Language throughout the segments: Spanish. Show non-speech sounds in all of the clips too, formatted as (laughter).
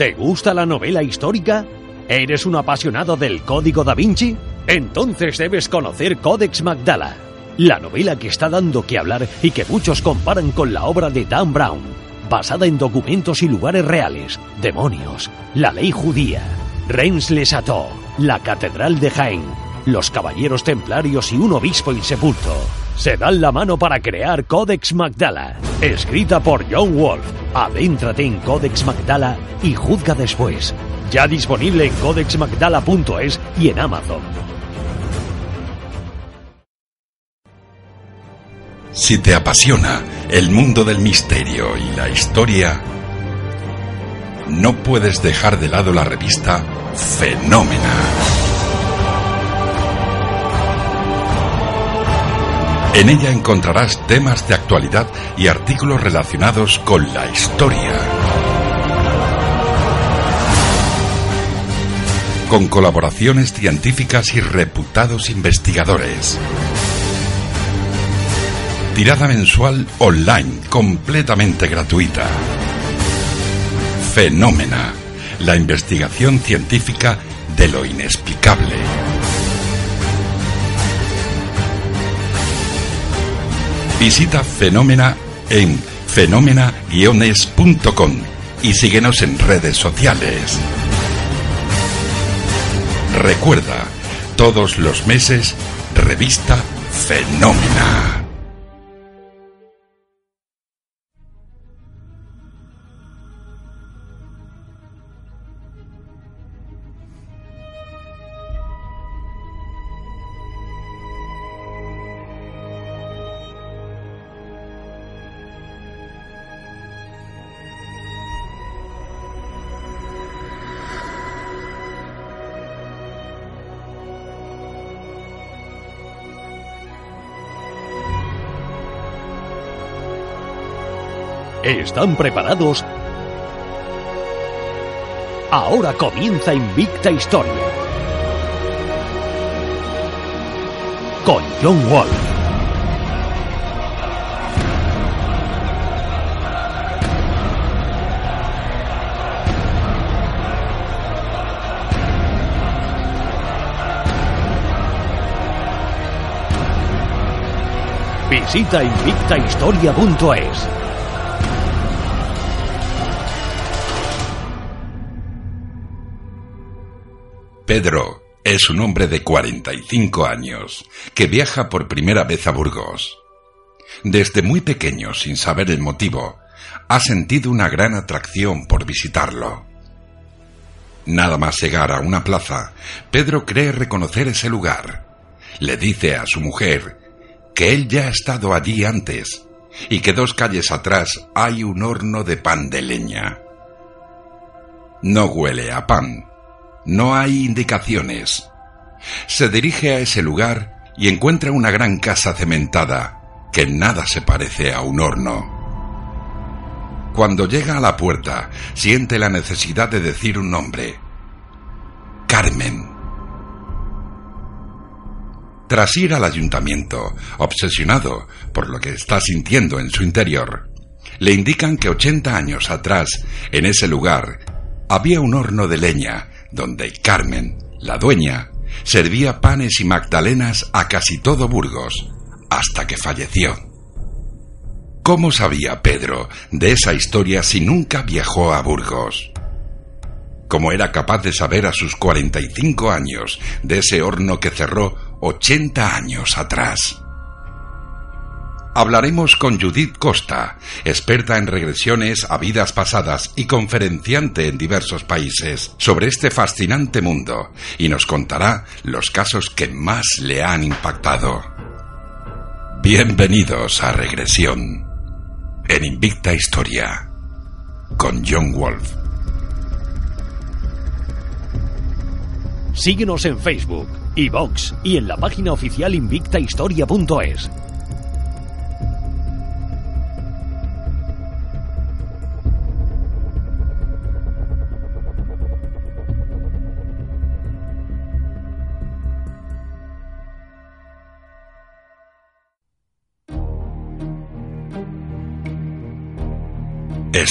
¿Te gusta la novela histórica? ¿Eres un apasionado del Código da Vinci? Entonces debes conocer Codex Magdala, la novela que está dando que hablar y que muchos comparan con la obra de Dan Brown, basada en documentos y lugares reales, demonios, la ley judía, Reims-les-Châteaux, la Catedral de Jaén, los Caballeros Templarios y un obispo insepulto. Se dan la mano para crear Codex Magdala, escrita por John Wolf. Adéntrate en Codex Magdala y juzga después. Ya disponible en codexmagdala.es y en Amazon. Si te apasiona el mundo del misterio y la historia, no puedes dejar de lado la revista Fenómena. En ella encontrarás temas de actualidad y artículos relacionados con la historia. Con colaboraciones científicas y reputados investigadores. Tirada mensual online, completamente gratuita. Fenómena, la investigación científica de lo inexplicable. Visita Fenómena en fenómena-es.com y síguenos en redes sociales. Recuerda, todos los meses, revista Fenómena. ¿Están preparados? Ahora comienza Invicta Historia. Con John Wolf. Visita invictahistoria.es. Pedro es un hombre de 45 años que viaja por primera vez a Burgos. Desde muy pequeño, sin saber el motivo, ha sentido una gran atracción por visitarlo. Nada más llegar a una plaza, Pedro cree reconocer ese lugar. Le dice a su mujer que él ya ha estado allí antes y que dos calles atrás hay un horno de pan de leña. No huele a pan, no hay indicaciones. Se dirige a ese lugar y encuentra una gran casa cementada que nada se parece a un horno. Cuando llega a la puerta, siente la necesidad de decir un nombre. Carmen. Tras ir al ayuntamiento, obsesionado por lo que está sintiendo en su interior, le indican que 80 años atrás, en ese lugar, había un horno de leña donde Carmen, la dueña, servía panes y magdalenas a casi todo Burgos, hasta que falleció. ¿Cómo sabía Pedro de esa historia si nunca viajó a Burgos? ¿Cómo era capaz de saber a sus 45 años de ese horno que cerró 80 años atrás? Hablaremos con Judith Costa, experta en regresiones a vidas pasadas y conferenciante en diversos países, sobre este fascinante mundo y nos contará los casos que más le han impactado. Bienvenidos a Regresión en Invicta Historia con John Wolf. Síguenos en Facebook, iVox y en la página oficial invictahistoria.es.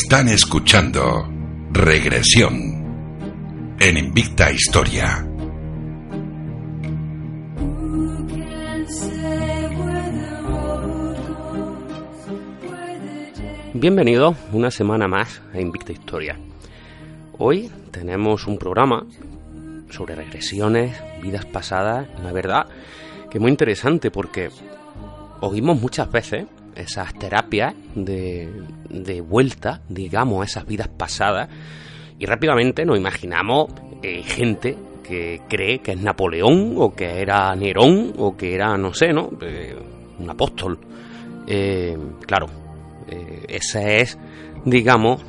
Están escuchando Regresión. En Invicta Historia. Bienvenido una semana más a Invicta Historia. Hoy tenemos un programa sobre regresiones, vidas pasadas, la verdad que muy interesante porque oímos muchas veces esas terapias de, de vuelta, digamos, a esas vidas pasadas y rápidamente nos imaginamos eh, gente que cree que es Napoleón o que era Nerón o que era, no sé, ¿no? Eh, un apóstol. Eh, claro, ese es, digamos,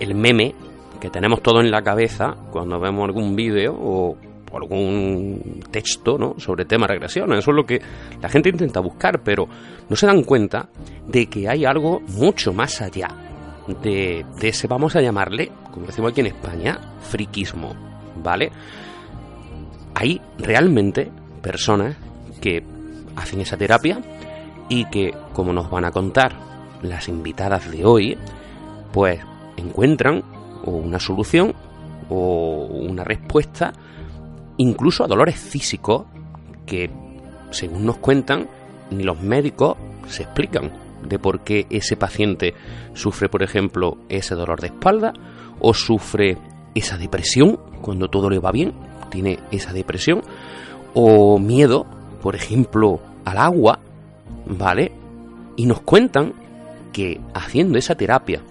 el meme que tenemos todo en la cabeza cuando vemos algún vídeo o algún texto ¿no? sobre temas de regresiones. Eso es lo que la gente intenta buscar, pero no se dan cuenta de que hay algo mucho más allá de ese, vamos a llamarle, como decimos aquí en España, friquismo, ¿vale? Hay realmente personas que hacen esa terapia y que, como nos van a contar las invitadas de hoy, pues encuentran una solución o una respuesta incluso a dolores físicos que, según nos cuentan, ni los médicos se explican de por qué ese paciente sufre, por ejemplo, ese dolor de espalda o sufre esa depresión cuando todo le va bien, tiene esa depresión, o miedo, por ejemplo, al agua, ¿vale? Y nos cuentan que haciendo esa terapia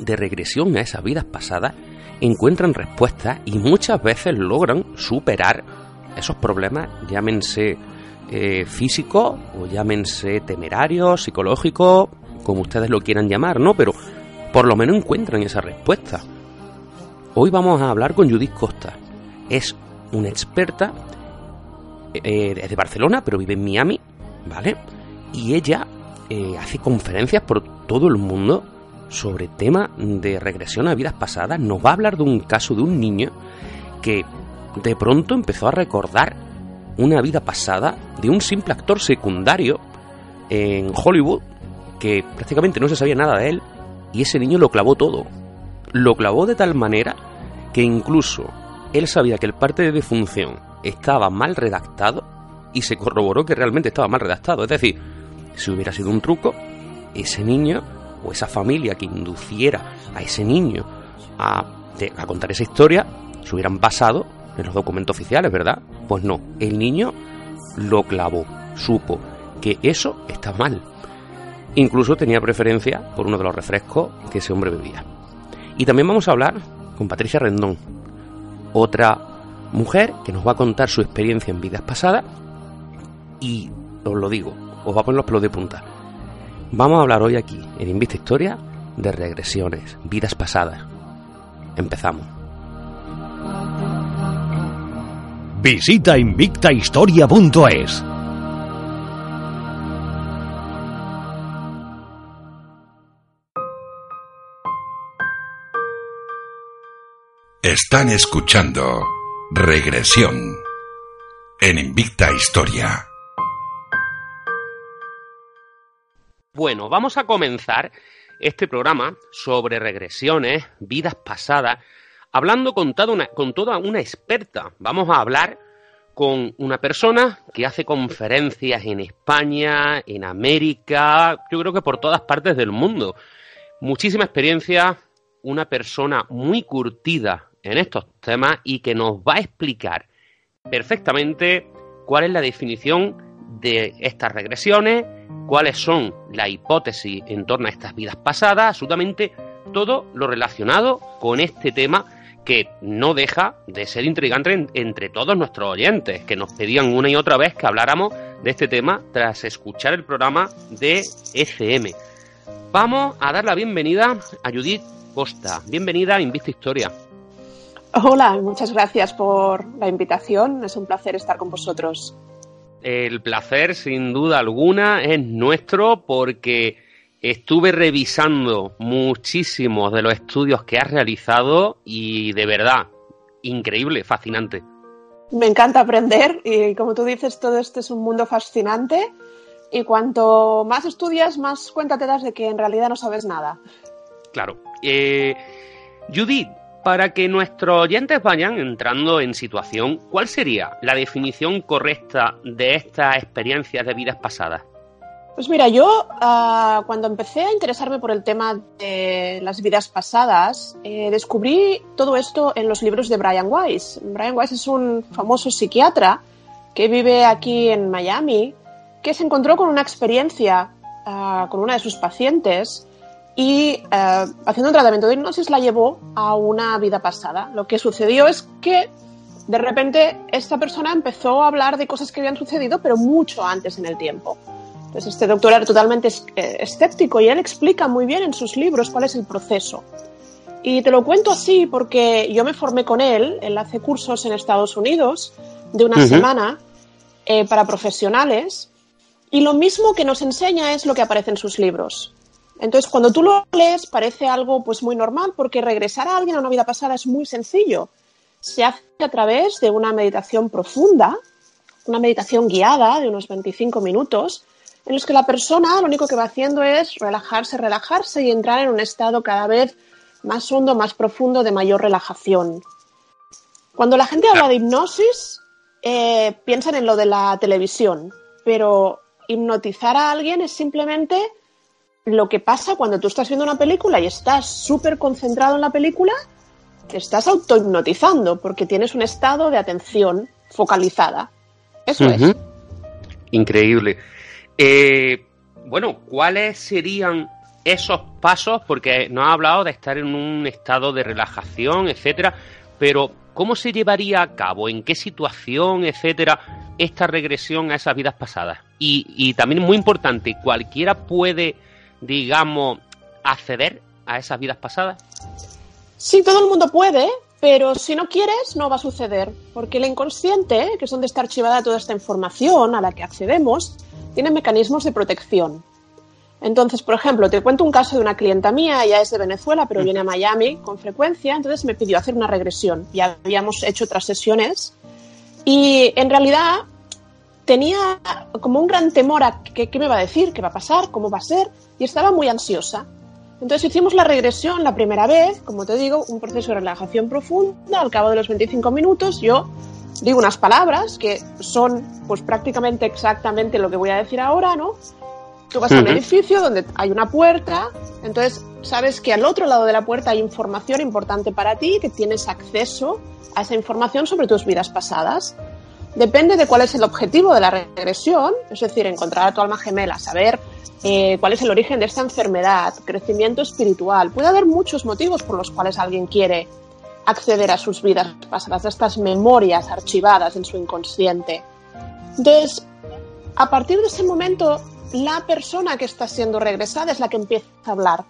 de regresión a esas vidas pasadas, encuentran respuestas y muchas veces logran superar esos problemas, llámense eh, físicos o llámense temerarios, psicológicos, como ustedes lo quieran llamar, ¿no? Pero por lo menos encuentran esa respuesta. Hoy vamos a hablar con Judith Costa. Es una experta eh, de Barcelona, pero vive en Miami, ¿vale? Y ella eh, hace conferencias por todo el mundo sobre tema de regresión a vidas pasadas, nos va a hablar de un caso de un niño que de pronto empezó a recordar una vida pasada de un simple actor secundario en Hollywood que prácticamente no se sabía nada de él y ese niño lo clavó todo. Lo clavó de tal manera que incluso él sabía que el parte de defunción estaba mal redactado y se corroboró que realmente estaba mal redactado. Es decir, si hubiera sido un truco, ese niño o esa familia que induciera a ese niño a, contar esa historia se hubieran basado en los documentos oficiales, ¿verdad? Pues no, el niño lo clavó, supo que eso está mal. Incluso tenía preferencia por uno de los refrescos que ese hombre bebía. Y también vamos a hablar con Patricia Rendón, otra mujer que nos va a contar su experiencia en vidas pasadas y os lo digo, os va a poner los pelos de punta. Vamos a hablar hoy aquí, en Invista Historia, de regresiones, vidas pasadas. Empezamos. Visita invictahistoria.es. Están escuchando Regresión en Invicta Historia. Bueno, vamos a comenzar este programa sobre regresiones, vidas pasadas, hablando con toda, una, experta. Vamos a hablar con una persona que hace conferencias en España, en América, yo creo que por todas partes del mundo. Muchísima experiencia, una persona muy curtida en estos temas y que nos va a explicar perfectamente cuál es la definición de estas regresiones, cuáles son las hipótesis en torno a estas vidas pasadas, absolutamente todo lo relacionado con este tema que no deja de ser intrigante entre todos nuestros oyentes, que nos pedían una y otra vez que habláramos de este tema tras escuchar el programa de ECM. Vamos a dar la bienvenida a Judith Costa. Bienvenida a Invista Historia. Hola, muchas gracias por la invitación. Es un placer estar con vosotros. El placer, sin duda alguna, es nuestro porque estuve revisando muchísimos de los estudios que has realizado y de verdad, increíble, fascinante. Me encanta aprender y como tú dices, todo esto es un mundo fascinante y cuanto más estudias, más cuenta te das de que en realidad no sabes nada. Claro. Eh, Judith, para que nuestros oyentes vayan entrando en situación, ¿cuál sería la definición correcta de estas experiencias de vidas pasadas? Pues mira, yo uh, cuando empecé a interesarme por el tema de las vidas pasadas, eh, descubrí todo esto en los libros de Brian Weiss. Brian Weiss es un famoso psiquiatra que vive aquí en Miami, que se encontró con una experiencia uh, con una de sus pacientes y uh, haciendo un tratamiento de hipnosis la llevó a una vida pasada. Lo que sucedió es que de repente esta persona empezó a hablar de cosas que habían sucedido, pero mucho antes en el tiempo. Entonces este doctor era totalmente eh, escéptico y él explica muy bien en sus libros cuál es el proceso. Y te lo cuento así porque yo me formé con él, él hace cursos en Estados Unidos de una uh -huh. semana eh, para profesionales y lo mismo que nos enseña es lo que aparece en sus libros. Entonces cuando tú lo lees parece algo pues muy normal porque regresar a alguien a una vida pasada es muy sencillo. Se hace a través de una meditación profunda, una meditación guiada de unos 25 minutos, en los que la persona lo único que va haciendo es relajarse, relajarse y entrar en un estado cada vez más hondo, más profundo, de mayor relajación. Cuando la gente habla de hipnosis, eh, piensan en lo de la televisión, pero hipnotizar a alguien es simplemente lo que pasa cuando tú estás viendo una película y estás súper concentrado en la película, te estás autohipnotizando porque tienes un estado de atención focalizada. Eso es. Increíble. Eh, bueno, ¿cuáles serían esos pasos? Porque nos ha hablado de estar en un estado de relajación, etcétera, pero ¿cómo se llevaría a cabo? ¿En qué situación, etcétera, esta regresión a esas vidas pasadas? Y, y también muy importante, ¿cualquiera puede, digamos, acceder a esas vidas pasadas? Sí, todo el mundo puede, pero si no quieres, no va a suceder, porque el inconsciente, que es donde está archivada toda esta información a la que accedemos, tiene mecanismos de protección. Entonces, por ejemplo, te cuento un caso de una clienta mía, ella es de Venezuela, pero viene a Miami con frecuencia, entonces me pidió hacer una regresión. Ya habíamos hecho otras sesiones y en realidad tenía como un gran temor a qué, qué me va a decir, qué va a pasar, cómo va a ser, y estaba muy ansiosa. Entonces hicimos la regresión la primera vez, como te digo, un proceso de relajación profunda. Al cabo de los 25 minutos yo digo unas palabras que son pues prácticamente exactamente lo que voy a decir ahora, ¿no? Tú vas uh -huh. a un edificio donde hay una puerta, entonces sabes que al otro lado de la puerta hay información importante para ti, que tienes acceso a esa información sobre tus vidas pasadas. Depende de cuál es el objetivo de la regresión, es decir, encontrar a tu alma gemela, saber eh, cuál es el origen de esta enfermedad, crecimiento espiritual. Puede haber muchos motivos por los cuales alguien quiere acceder a sus vidas pasadas, a estas memorias archivadas en su inconsciente. Entonces, a partir de ese momento, la persona que está siendo regresada es la que empieza a hablar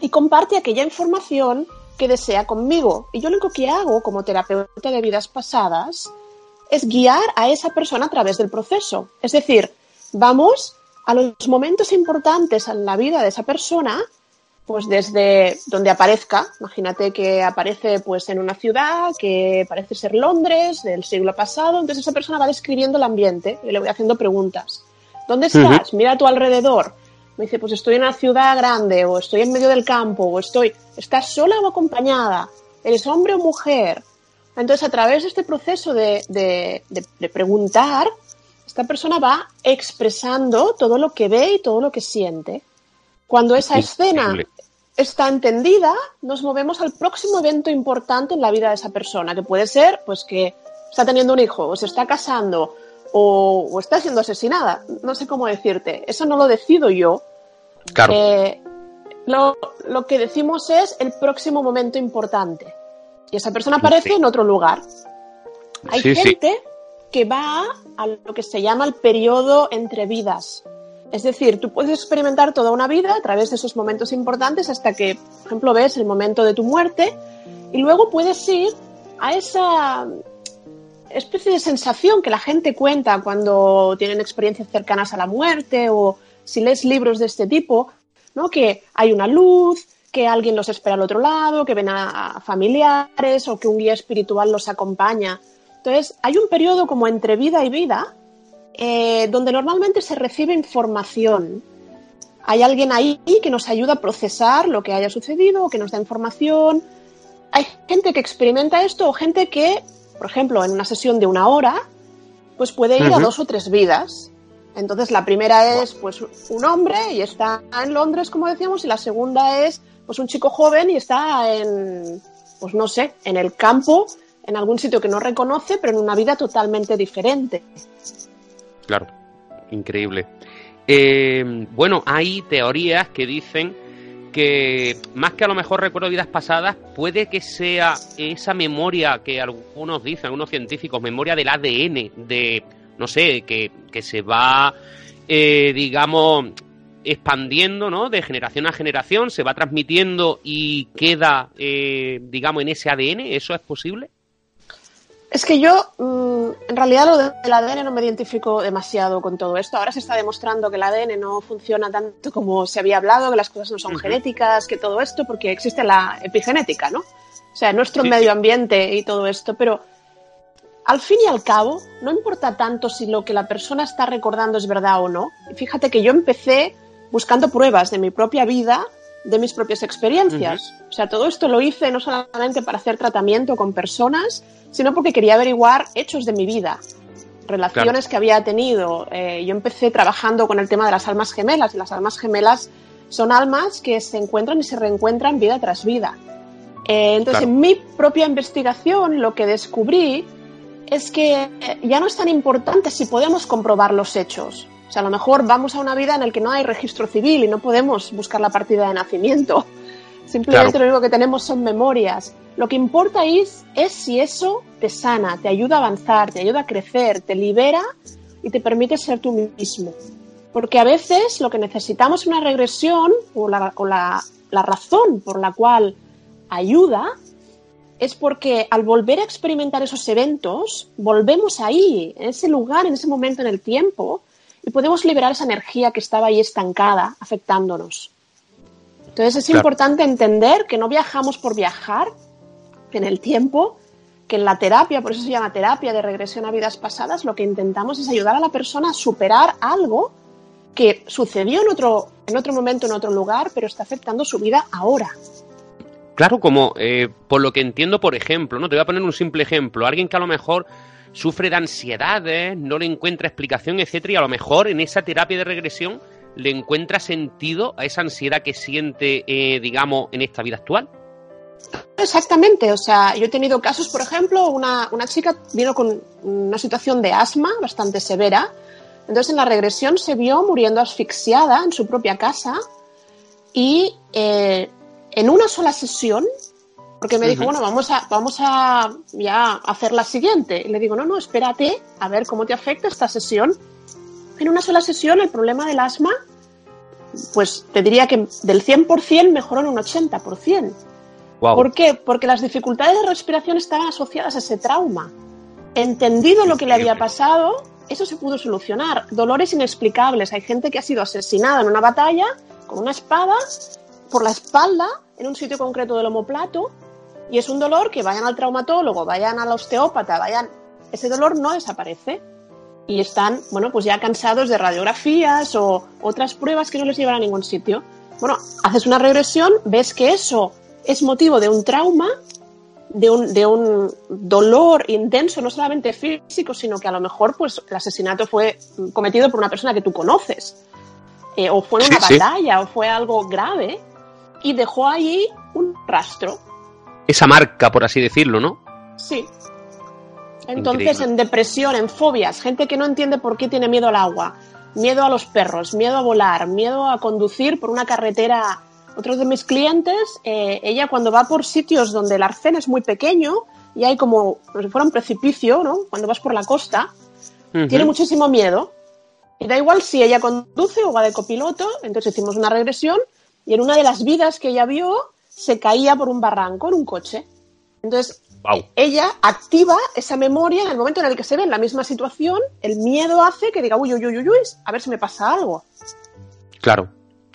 y comparte aquella información que desea conmigo. Y yo lo único que hago como terapeuta de vidas pasadas es guiar a esa persona a través del proceso. Es decir, vamos a los momentos importantes en la vida de esa persona pues desde donde aparezca, imagínate que aparece pues en una ciudad que parece ser Londres del siglo pasado, entonces esa persona va describiendo el ambiente y le voy haciendo preguntas. ¿Dónde estás? Uh -huh. Mira a tu alrededor. Me dice, pues estoy en una ciudad grande o estoy en medio del campo o estoy, ¿estás sola o acompañada? ¿Eres hombre o mujer? Entonces a través de este proceso de, de, de, de preguntar, esta persona va expresando todo lo que ve y todo lo que siente. Cuando esa escena está entendida, nos movemos al próximo evento importante en la vida de esa persona, que puede ser pues que está teniendo un hijo, o se está casando, o, o está siendo asesinada. No sé cómo decirte. Eso no lo decido yo. Claro. Eh, lo, lo, que decimos es el próximo momento importante. Y esa persona aparece sí. en otro lugar. Hay sí, gente sí. que va a lo que se llama el periodo entre vidas. Es decir, tú puedes experimentar toda una vida a través de esos momentos importantes hasta que, por ejemplo, ves el momento de tu muerte y luego puedes ir a esa especie de sensación que la gente cuenta cuando tienen experiencias cercanas a la muerte o si lees libros de este tipo, ¿no? Que hay una luz, que alguien los espera al otro lado, que ven a familiares o que un guía espiritual los acompaña. Entonces, hay un periodo como entre vida y vida eh, donde normalmente se recibe información. Hay alguien ahí que nos ayuda a procesar lo que haya sucedido, que nos da información hay gente que experimenta esto o gente que, por ejemplo, en una sesión de una hora, pues puede ir a dos o tres vidas. Entonces la primera es pues un hombre y está en Londres, como decíamos, y la segunda es pues un chico joven y está en, pues no sé, en el campo, en algún sitio que no reconoce, pero en una vida totalmente diferente. Claro, increíble. Eh, bueno, hay teorías que dicen que más que a lo mejor recuerdo vidas pasadas, puede que sea esa memoria que algunos dicen, algunos científicos, memoria del ADN, de, no sé, que, se va, eh, digamos, expandiendo, ¿no? De generación a generación, se va transmitiendo y queda, eh, digamos, en ese ADN. ¿Eso es posible? Es que yo, mm, en realidad, lo del ADN no me identifico demasiado con todo esto. Ahora se está demostrando que el ADN no funciona tanto como se había hablado, que las cosas no son genéticas, que todo esto, porque existe la epigenética, ¿no? O sea, nuestro medio ambiente y todo esto, pero al fin y al cabo, no importa tanto si lo que la persona está recordando es verdad o no. Fíjate que yo empecé buscando pruebas de mi propia vida, de mis propias experiencias. O sea, todo esto lo hice no solamente para hacer tratamiento con personas, sino porque quería averiguar hechos de mi vida, relaciones que había tenido. Eh, yo empecé trabajando con el tema de las almas gemelas y las almas gemelas son almas que se encuentran y se reencuentran vida tras vida. Eh, entonces, en mi propia investigación lo que descubrí es que eh, ya no es tan importante si podemos comprobar los hechos. O sea, a lo mejor vamos a una vida en la que no hay registro civil y no podemos buscar la partida de nacimiento. (laughs) Simplemente lo único que tenemos son memorias. Lo que importa es, es si eso te sana, te ayuda a avanzar, te ayuda a crecer, te libera y te permite ser tú mismo. Porque a veces lo que necesitamos es una regresión o, la, la razón por la cual ayuda es porque al volver a experimentar esos eventos, volvemos ahí, en ese lugar, en ese momento en el tiempo, y podemos liberar esa energía que estaba ahí estancada, afectándonos. Entonces es importante entender que no viajamos por viajar en el tiempo, que en la terapia, por eso se llama terapia de regresión a vidas pasadas, lo que intentamos es ayudar a la persona a superar algo que sucedió en otro, en otro momento, en otro lugar, pero está afectando su vida ahora. Claro, como eh, por lo que entiendo, por ejemplo, ¿no? Te voy a poner un simple ejemplo. Alguien que a lo mejor sufre de ansiedades, no le encuentra explicación, etcétera, y a lo mejor en esa terapia de regresión le encuentra sentido a esa ansiedad que siente, eh, digamos, en esta vida actual. Exactamente, o sea, yo he tenido casos, por ejemplo, una, chica vino con una situación de asma bastante severa, entonces en la regresión se vio muriendo asfixiada en su propia casa y eh, en una sola sesión, porque me dijo, bueno, vamos a, vamos a ya hacer la siguiente. Y le digo, no, no, espérate a ver cómo te afecta esta sesión en una sola sesión el problema del asma, pues te diría que del 100% mejoró en un 80%. ¿Por qué? Porque las dificultades de respiración estaban asociadas a ese trauma. Entendido lo que le había pasado, eso se pudo solucionar. Dolores inexplicables. Hay gente que ha sido asesinada en una batalla con una espada por la espalda en un sitio concreto del omoplato y es un dolor que vayan al traumatólogo, vayan al osteópata, vayan... Ese dolor no desaparece y están, bueno, pues ya cansados de radiografías o otras pruebas que no les llevan a ningún sitio. Bueno, haces una regresión, ves que eso es motivo de un trauma, de un, de un dolor intenso, no solamente físico, sino que a lo mejor pues, el asesinato fue cometido por una persona que tú conoces, eh, o fue en una batalla, o fue algo grave, y dejó ahí un rastro. Esa marca, por así decirlo, ¿no? Sí, entonces, en depresión, en fobias, gente que no entiende por qué tiene miedo al agua, miedo a los perros, miedo a volar, miedo a conducir por una carretera. Otro de mis clientes, eh, ella cuando va por sitios donde el arcén es muy pequeño y hay como, como si fuera un precipicio, ¿no? Cuando vas por la costa, tiene muchísimo miedo. Y da igual si ella conduce o va de copiloto, entonces hicimos una regresión y en una de las vidas que ella vio se caía por un barranco en un coche. Entonces, ella activa esa memoria en el momento en el que se ve en la misma situación, el miedo hace que diga, uy, uy, uy, uy, a ver si me pasa algo. Claro,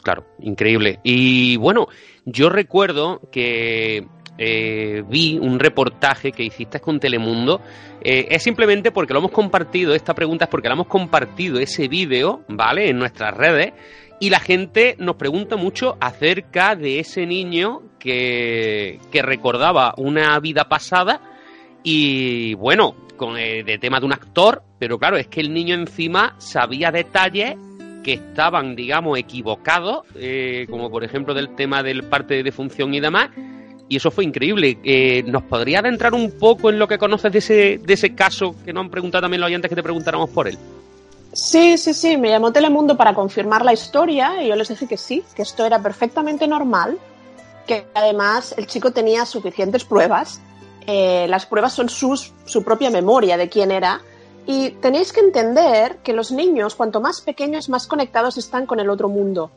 claro, increíble. Y bueno, yo recuerdo que eh, vi un reportaje que hiciste con Telemundo. Eh, es simplemente porque lo hemos compartido, esta pregunta es porque lo hemos compartido ese vídeo, ¿vale? En nuestras redes y la gente nos pregunta mucho acerca de ese niño que, que recordaba una vida pasada y bueno, con el de tema de un actor, pero claro, es que el niño encima sabía detalles que estaban, digamos, equivocados, eh, como por ejemplo del tema del parte de defunción y demás, y eso fue increíble. Eh, ¿Nos podría adentrar un poco en lo que conoces de ese, de ese caso que nos han preguntado también los oyentes que te preguntáramos por él? Sí, sí, sí, me llamó Telemundo para confirmar la historia y yo les dije que sí, que esto era perfectamente normal, que además el chico tenía suficientes pruebas. Eh, las pruebas son sus, su propia memoria de quién era. Y tenéis que entender que los niños, cuanto más pequeños, más conectados están con el otro mundo.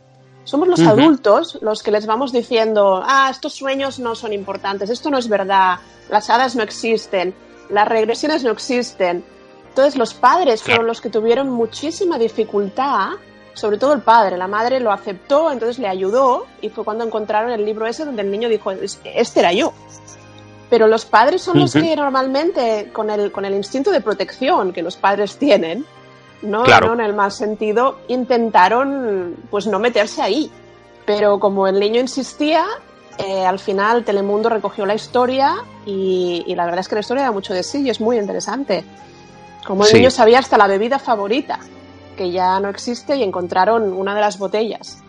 Somos los adultos los que les vamos diciendo, ah, estos sueños no son importantes, esto no es verdad, las hadas no existen, las regresiones no existen. Entonces los padres fueron los que tuvieron muchísima dificultad, sobre todo el padre, la madre lo aceptó, entonces le ayudó y fue cuando encontraron el libro ese donde el niño dijo, este era yo. Pero los padres son los que normalmente, con el, con el instinto de protección que los padres tienen, ¿no? ¿no? En el mal sentido, intentaron pues no meterse ahí. Pero como el niño insistía, eh, al final Telemundo recogió la historia y, la verdad es que la historia da mucho de sí y es muy interesante. Como el niño sabía hasta la bebida favorita, que ya no existe, y encontraron una de las botellas.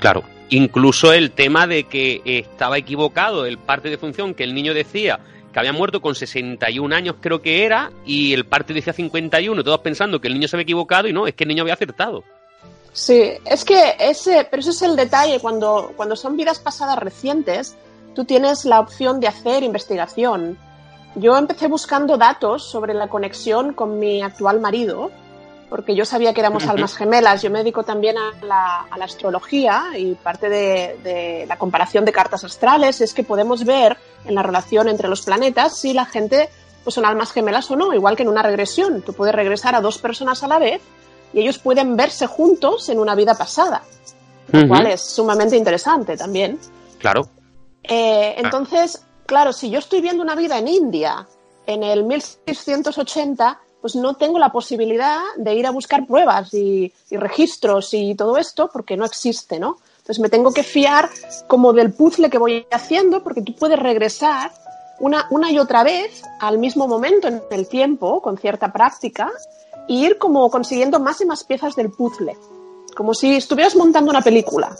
Claro, incluso el tema de que estaba equivocado el parte de función que el niño decía que había muerto con 61 años creo que era, y el parte decía 51, todos pensando que el niño se había equivocado y no, es que el niño había acertado. Sí, es que ese, pero ese es el detalle, cuando, cuando son vidas pasadas recientes, tú tienes la opción de hacer investigación. Yo empecé buscando datos sobre la conexión con mi actual marido, porque yo sabía que éramos almas gemelas. Yo me dedico también a la, astrología y parte de, la comparación de cartas astrales es que podemos ver en la relación entre los planetas si la gente pues, son almas gemelas o no, igual que en una regresión. Tú puedes regresar a dos personas a la vez y ellos pueden verse juntos en una vida pasada, lo cual es sumamente interesante también. Claro. Eh, entonces, claro, si yo estoy viendo una vida en India en el 1680, pues no tengo la posibilidad de ir a buscar pruebas y, registros y todo esto porque no existe, ¿no? Entonces me tengo que fiar como del puzzle que voy haciendo porque tú puedes regresar una, una y otra vez al mismo momento en el tiempo con cierta práctica e ir como consiguiendo más y más piezas del puzzle, como si estuvieras montando una película.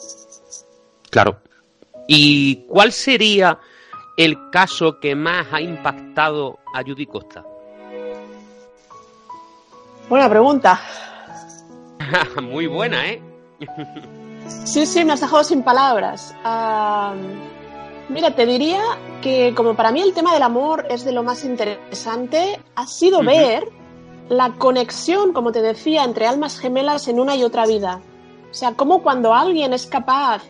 Claro. ¿Y cuál sería el caso que más ha impactado a Judy Costa? Buena pregunta. (laughs) Muy buena, ¿eh? sí, sí, me has dejado sin palabras. mira, te diría que como para mí el tema del amor es de lo más interesante, ha sido ver la conexión, como te decía, entre almas gemelas en una y otra vida. O sea, como cuando alguien es capaz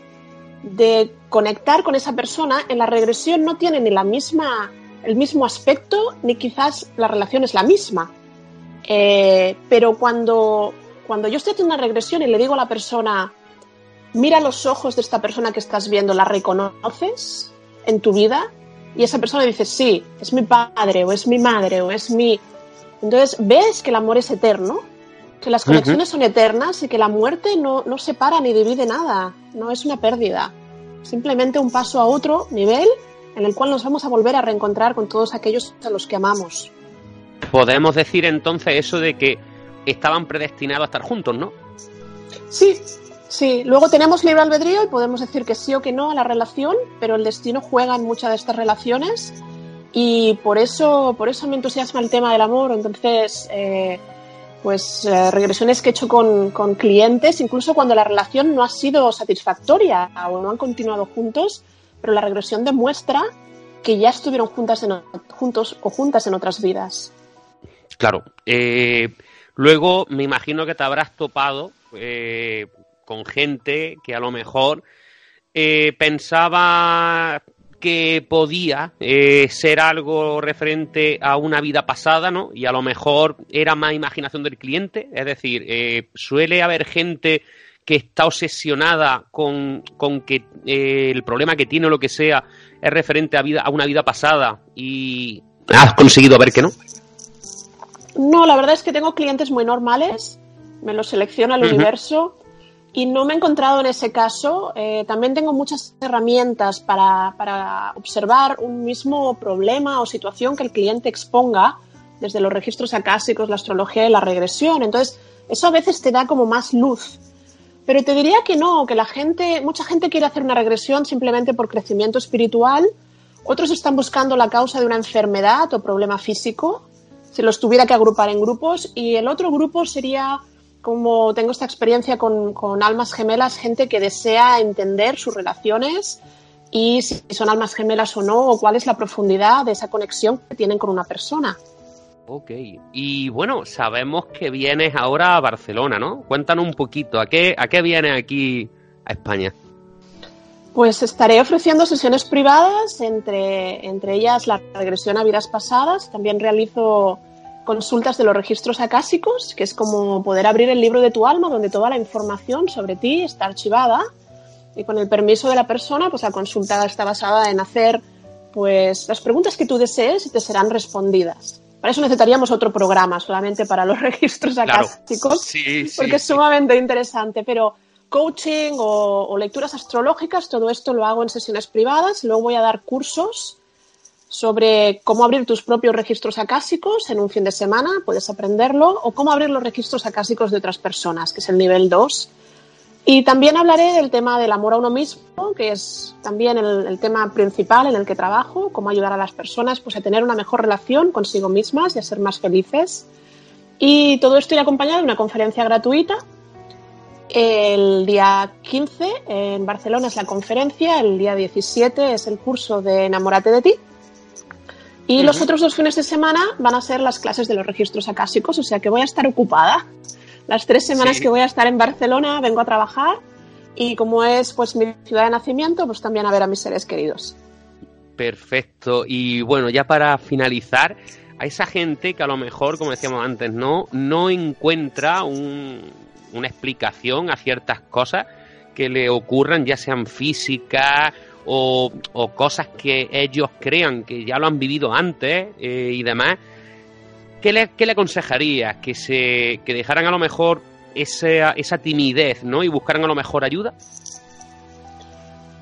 de conectar con esa persona, en la regresión no tiene ni la misma, el mismo aspecto, ni quizás la relación es la misma. Eh, pero cuando, cuando yo estoy haciendo una regresión y le digo a la persona, mira los ojos de esta persona que estás viendo, ¿la reconoces en tu vida? Y esa persona dice, sí, es mi padre, o es mi madre, o es mi... Entonces ves que el amor es eterno, que las conexiones son eternas y que la muerte no, no separa ni divide nada, no es una pérdida. Simplemente un paso a otro nivel en el cual nos vamos a volver a reencontrar con todos aquellos a los que amamos. Podemos decir entonces eso de que estaban predestinados a estar juntos, ¿no? Sí, sí. Luego tenemos libre albedrío y podemos decir que sí o que no a la relación, pero el destino juega en muchas de estas relaciones y por eso, por eso me entusiasma el tema del amor. Entonces, eh, pues eh, regresiones que he hecho con, con, clientes, incluso cuando la relación no ha sido satisfactoria o no han continuado juntos, pero la regresión demuestra que ya estuvieron juntos o juntas en otras vidas. Claro. Eh, luego me imagino que te habrás topado eh, con gente que a lo mejor pensaba que podía ser algo referente a una vida pasada, ¿no? Y a lo mejor era más imaginación del cliente. Es decir, suele haber gente que está obsesionada con, con que el problema que tiene o lo que sea es referente a, vida, a una vida pasada y has conseguido ver que no. No, la verdad es que tengo clientes muy normales, me los selecciona el universo y no me he encontrado en ese caso. Eh, también tengo muchas herramientas para, para, observar un mismo problema o situación que el cliente exponga, desde los registros acásicos, la astrología y la regresión. Entonces, eso a veces te da como más luz. Pero te diría que no, que la gente, mucha gente quiere hacer una regresión simplemente por crecimiento espiritual. Otros están buscando la causa de una enfermedad o problema físico, si los tuviera que agrupar en grupos. Y el otro grupo sería como tengo esta experiencia con, con, almas gemelas, gente que desea entender sus relaciones y si son almas gemelas o no, o cuál es la profundidad de esa conexión que tienen con una persona. Ok, y bueno, sabemos que vienes ahora a Barcelona, ¿no? Cuéntanos un poquito, ¿a qué, a qué vienes aquí a España? Pues estaré ofreciendo sesiones privadas, entre, entre ellas la regresión a vidas pasadas. También realizo consultas de los registros acásicos, que es como poder abrir el libro de tu alma, donde toda la información sobre ti está archivada. Y con el permiso de la persona, pues la consulta está basada en hacer pues las preguntas que tú desees y te serán respondidas. Para eso necesitaríamos otro programa solamente para los (laughs) registros acásicos, porque es sumamente interesante. Pero coaching o, o, lecturas astrológicas, todo esto lo hago en sesiones privadas. Luego voy a dar cursos sobre cómo abrir tus propios registros acásicos en un fin de semana, puedes aprenderlo, o cómo abrir los registros acásicos de otras personas, que es el nivel 2. Y también hablaré del tema del amor a uno mismo, que es también el, tema principal en el que trabajo, cómo ayudar a las personas pues, a tener una mejor relación consigo mismas y a ser más felices. Y todo esto acompañado de una conferencia gratuita. El día 15 en Barcelona es la conferencia, el día 17 es el curso de Enamórate de ti y los otros dos fines de semana van a ser las clases de los registros acásicos, o sea que voy a estar ocupada. Las tres semanas que voy a estar en Barcelona vengo a trabajar y como es pues mi ciudad de nacimiento, pues también a ver a mis seres queridos. Perfecto. Y bueno, ya para finalizar, a esa gente que a lo mejor, como decíamos antes, no, no encuentra una explicación a ciertas cosas que le ocurran, ya sean físicas o, cosas que ellos crean que ya lo han vivido antes eh, y demás, ¿qué le, qué le aconsejarías? ¿Que, se, que dejaran a lo mejor esa, esa timidez ¿no? y buscaran a lo mejor ayuda?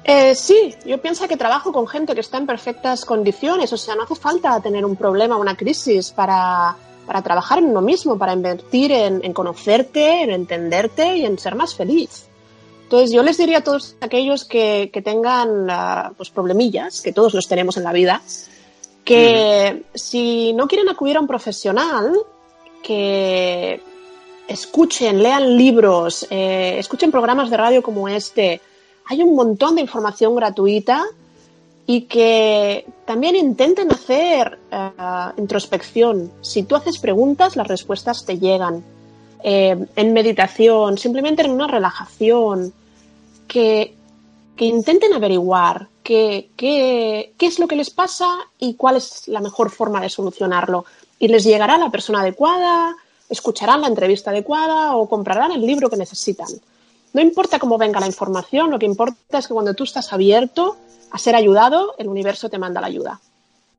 Eh, sí, yo pienso que trabajo con gente que está en perfectas condiciones, o sea, no hace falta tener un problema, una crisis para, para trabajar en uno mismo, para invertir en, en, conocerte, en entenderte y en ser más feliz. Entonces yo les diría a todos aquellos que, tengan uh, pues problemillas, que todos los tenemos en la vida, que si no quieren acudir a un profesional, que escuchen, lean libros, eh, escuchen programas de radio como este. Hay un montón de información gratuita y que también intenten hacer uh, introspección. Si tú haces preguntas, las respuestas te llegan. Eh, en meditación, simplemente en una relajación, que, intenten averiguar qué, qué, es lo que les pasa y cuál es la mejor forma de solucionarlo. Y les llegará la persona adecuada, escucharán la entrevista adecuada o comprarán el libro que necesitan. No importa cómo venga la información, lo que importa es que cuando tú estás abierto a ser ayudado, el universo te manda la ayuda.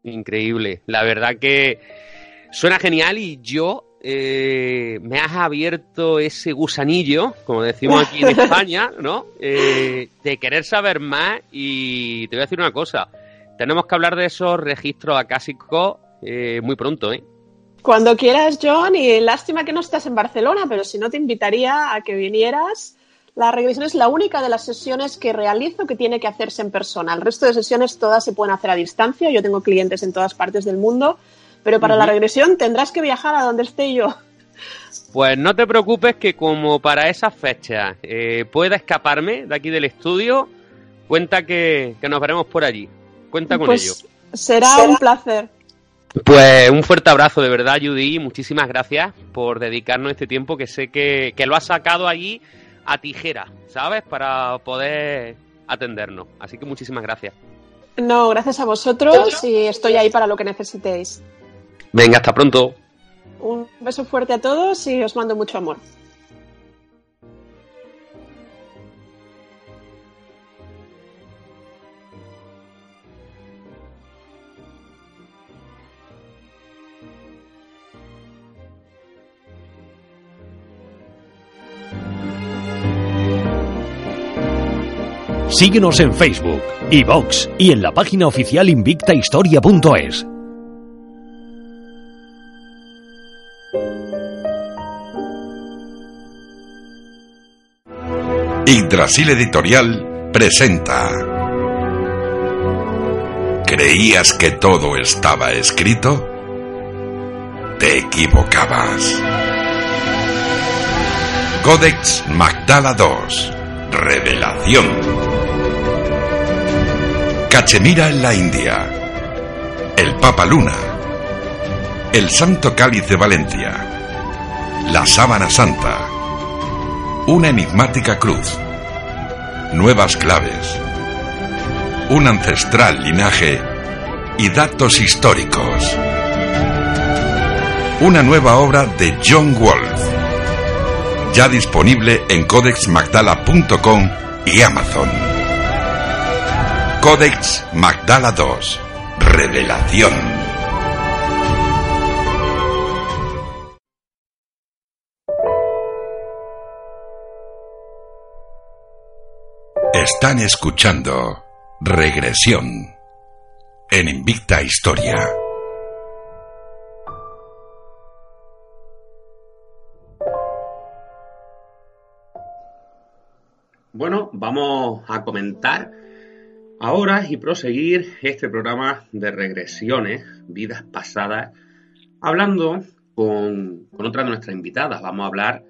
Increíble. La verdad que suena genial y yo eh, me has abierto ese gusanillo, como decimos aquí en (laughs) España, ¿no? Eh, de querer saber más y te voy a decir una cosa, tenemos que hablar de esos registros acásicos eh, muy pronto, ¿eh? Cuando quieras, John, y lástima que no estás en Barcelona, pero si no te invitaría a que vinieras. La regresión es la única de las sesiones que realizo que tiene que hacerse en persona. El resto de sesiones todas se pueden hacer a distancia. Yo tengo clientes en todas partes del mundo pero para la regresión tendrás que viajar a donde esté yo. Pues no te preocupes que como para esa fecha eh, pueda escaparme de aquí del estudio, cuenta que, nos veremos por allí. Cuenta con pues ello. Será, un placer. Pues un fuerte abrazo de verdad, Judy. Muchísimas gracias por dedicarnos este tiempo que sé que, que lo has sacado allí a tijera, ¿sabes? Para poder atendernos. Así que muchísimas gracias. No, gracias a vosotros y estoy ahí para lo que necesitéis. Venga, hasta pronto. Un beso fuerte a todos y os mando mucho amor. Síguenos en Facebook, iVox y en la página oficial invictahistoria.es. Yggdrasil Editorial presenta. ¿Creías que todo estaba escrito? Te equivocabas. Codex Magdala II. Revelación. Cachemira en la India. El Papa Luna. El Santo Cáliz de Valencia. La Sábana Santa. Una enigmática cruz. Nuevas claves. Un ancestral linaje y datos históricos. Una nueva obra de John Wolfe. Ya disponible en codexmagdala.com y Amazon. Codex Magdala II. Revelación. Están escuchando Regresión en Invicta Historia. Bueno, vamos a comentar ahora y proseguir este programa de regresiones, vidas pasadas, hablando con, con otra de nuestras invitadas. Vamos a hablar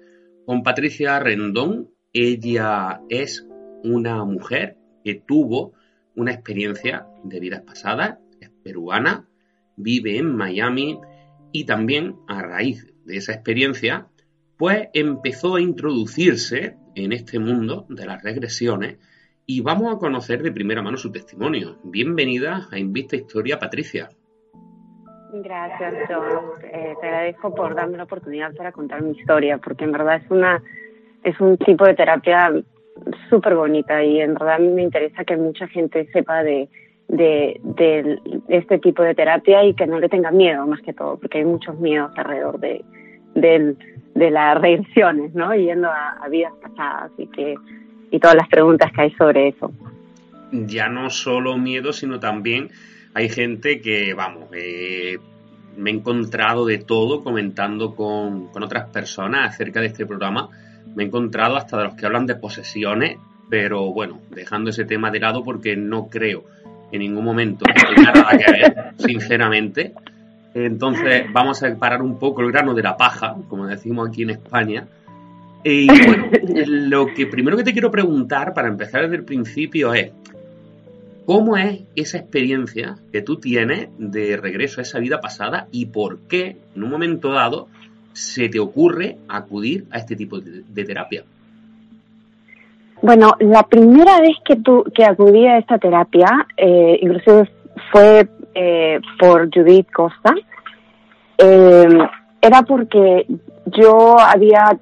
con Patricia Rendón. Ella es una mujer que tuvo una experiencia de vidas pasadas, es peruana, vive en Miami y también a raíz de esa experiencia, pues empezó a introducirse en este mundo de las regresiones y vamos a conocer de primera mano su testimonio. Bienvenida a Invista Historia, Patricia. Gracias, John. Eh, te agradezco por darme la oportunidad para contar mi historia, porque en verdad es una es un tipo de terapia súper bonita y en verdad a me interesa que mucha gente sepa de, de, de, este tipo de terapia y que no le tenga miedo más que todo, porque hay muchos miedos alrededor de, del de las regresiones, ¿no? Yendo a, vidas pasadas y que y todas las preguntas que hay sobre eso. Ya no solo miedo, sino también hay gente que, vamos, eh, me he encontrado de todo comentando con, con otras personas acerca de este programa. Me he encontrado hasta de los que hablan de posesiones, pero bueno, dejando ese tema de lado porque no creo en ningún momento que tenga nada que ver, (laughs) sinceramente. Entonces vamos a separar un poco el grano de la paja, como decimos aquí en España. Y bueno, (laughs) lo que primero que te quiero preguntar, para empezar desde el principio, es ¿cómo es esa experiencia que tú tienes de regreso a esa vida pasada y por qué en un momento dado se te ocurre acudir a este tipo de, terapia? Bueno, la primera vez que, tú, que acudí a esta terapia, eh, inclusive fue eh, por Judith Costa, eh, era porque yo había,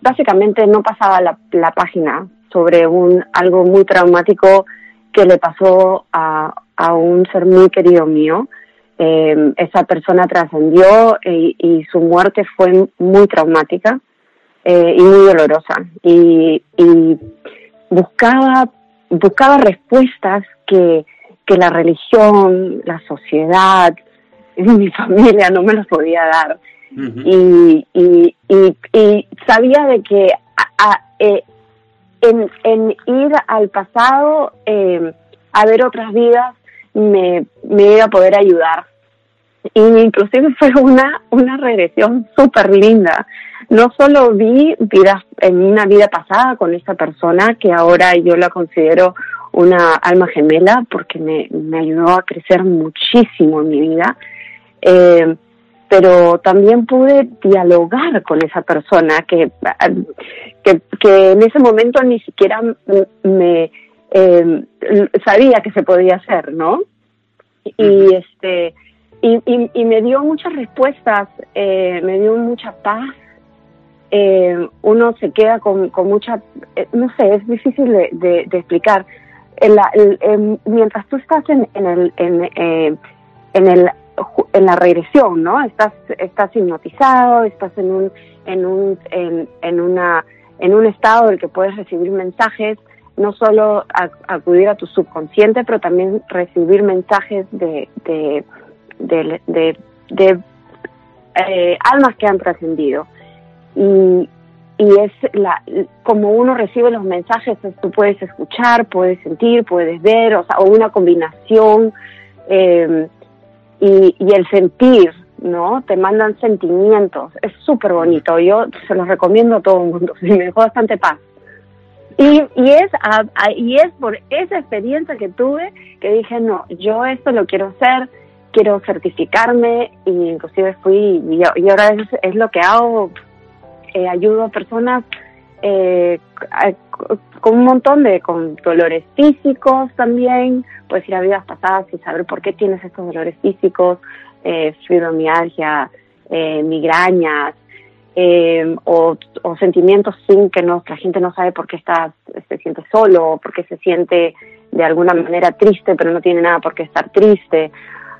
básicamente no pasaba la, la, página sobre un algo muy traumático que le pasó a, a un ser muy querido mío. Eh, esa persona trascendió y, y, su muerte fue muy traumática y muy dolorosa. Y, y buscaba, buscaba respuestas que, que la religión, la sociedad, (laughs) mi familia no me los podía dar. y, y, y, sabía de que eh, en, en, ir al pasado eh, a ver otras vidas me, me iba a poder ayudar. Y inclusive fue una, una regresión súper linda. No solo vi vidas en una vida pasada con esta persona, que ahora yo la considero una alma gemela porque me, me ayudó a crecer muchísimo en mi vida. Eh, pero también pude dialogar con esa persona que, que, que en ese momento ni siquiera me eh, sabía que se podía hacer, ¿no? Y este y, y, y me dio muchas respuestas, eh, me dio mucha paz. Eh, uno se queda con, con mucha, eh, no sé, es difícil de, de, de explicar, en la, el, mientras tú estás en, en el, en, en, el, en la regresión, ¿no? Estás, estás hipnotizado, estás en un, en un, en, en una, en un estado del que puedes recibir mensajes, no solo acudir a tu subconsciente, pero también recibir mensajes de, de, de, eh, almas que han trascendido. Y, y es la, como uno recibe los mensajes, tú puedes escuchar, puedes sentir, puedes ver, o sea, o una combinación, eh, y, y el sentir, ¿no? Te mandan sentimientos, es súper bonito, yo se los recomiendo a todo el mundo, (laughs) me dejó bastante paz. Y, y, es, y es por esa experiencia que tuve que dije, no, yo esto lo quiero hacer, quiero certificarme, y inclusive fui, y, y ahora es, es lo que hago, eh, ayudo a personas eh, con un montón de con dolores físicos también, puedes ir a vidas pasadas y saber por qué tienes estos dolores físicos, eh, fibromialgia, eh, migrañas, eh, o, sentimientos sin que no, la gente no sabe por qué está, se siente solo, por qué se siente de alguna manera triste, pero no tiene nada por qué estar triste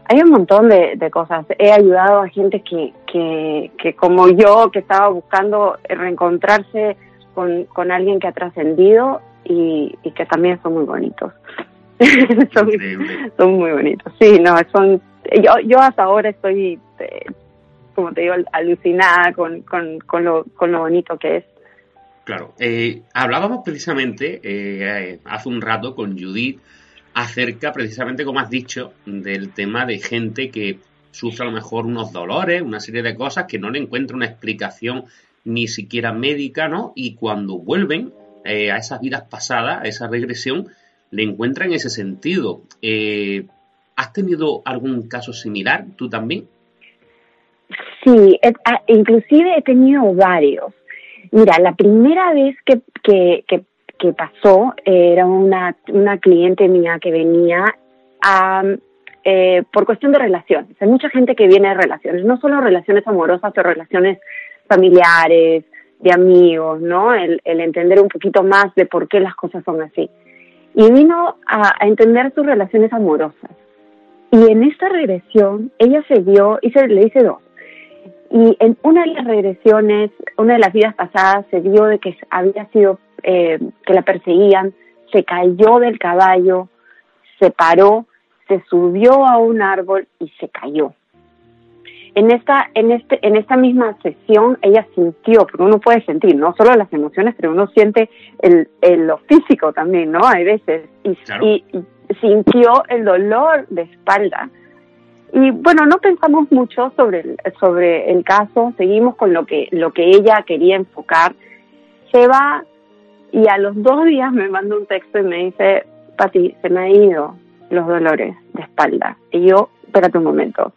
hay un montón de, cosas. He ayudado a gente que, que, que, como yo, que estaba buscando reencontrarse con, con alguien que ha trascendido y, y, que también son muy bonitos. (laughs) son, son, muy bonitos. Sí, no, son. Yo, yo hasta ahora estoy, eh, como te digo, alucinada con, con, con, lo, con lo bonito que es. Claro. Eh, hablábamos precisamente eh, hace un rato con Judith acerca precisamente, como has dicho, del tema de gente que sufre a lo mejor unos dolores, una serie de cosas que no le encuentra una explicación ni siquiera médica, ¿no? Y cuando vuelven eh, a esas vidas pasadas, a esa regresión, le encuentran ese sentido. Eh, ¿Has tenido algún caso similar tú también? Sí, inclusive he tenido varios. Mira, la primera vez que, que, que pasó era una, una cliente mía que venía a, eh, por cuestión de relaciones. Hay mucha gente que viene de relaciones, no solo relaciones amorosas, pero relaciones familiares, de amigos, ¿no? El, el entender un poquito más de por qué las cosas son así. Y vino a, a entender sus relaciones amorosas. Y en esta regresión, ella se dio, hice, le hice dos. Y en una de las regresiones, una de las vidas pasadas, se dio de que había sido eh, que la perseguían, se cayó del caballo, se paró, se subió a un árbol y se cayó. En esta, en este, en esta misma sesión ella sintió, porque uno puede sentir no solo las emociones, pero uno siente el, lo físico también, ¿no? Hay veces, y, y, sintió el dolor de espalda. Y bueno, no pensamos mucho sobre el, sobre el caso, seguimos con lo que, lo que ella quería enfocar. Se va y a los dos días me manda un texto y me dice, Pati, se me han ido los dolores de espalda. Y yo, espérate un momento.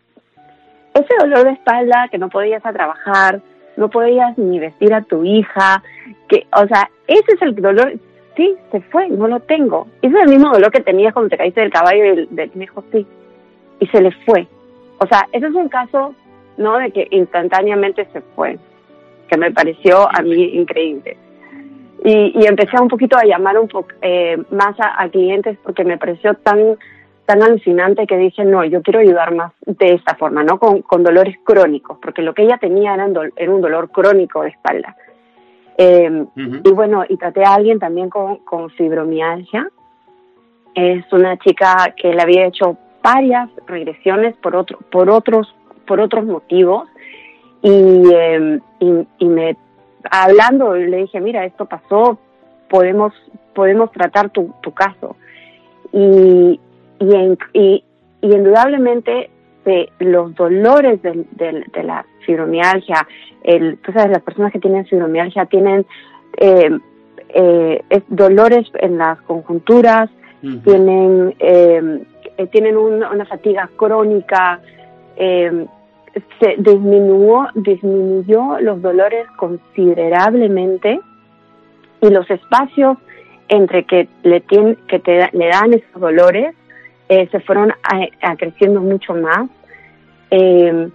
Ese dolor de espalda que no podías trabajar, no podías ni vestir a tu hija, que, o sea, ese es el dolor, sí, se fue, no lo tengo. Ese es el mismo dolor que tenías cuando te caíste del caballo y el, me dijo, sí, y se le fue. O sea, ese es un caso, ¿no? De que instantáneamente se fue, que me pareció a mí increíble. Y, empecé un poquito a llamar un poco eh, más a, clientes porque me pareció tan tan alucinante que dije, no, yo quiero ayudar más de esta forma, ¿no? Con, con dolores crónicos, porque lo que ella tenía era, un dolor crónico de espalda. Eh, y bueno, y traté a alguien también con, con fibromialgia. Es una chica que le había hecho varias regresiones por, otro, por, otros, por otros motivos y, eh, y, y me hablando, le dije, mira, esto pasó, podemos, podemos tratar tu, tu caso. Y, y, y, indudablemente de los dolores de, de, la fibromialgia, el, tú sabes, las personas que tienen fibromialgia tienen eh, eh, dolores en las conjunturas, tienen, eh, tienen una fatiga crónica, se disminuyó, disminuyó los dolores considerablemente y los espacios entre que le, tiene, que te, le dan esos dolores eh, se fueron creciendo mucho más. Eh,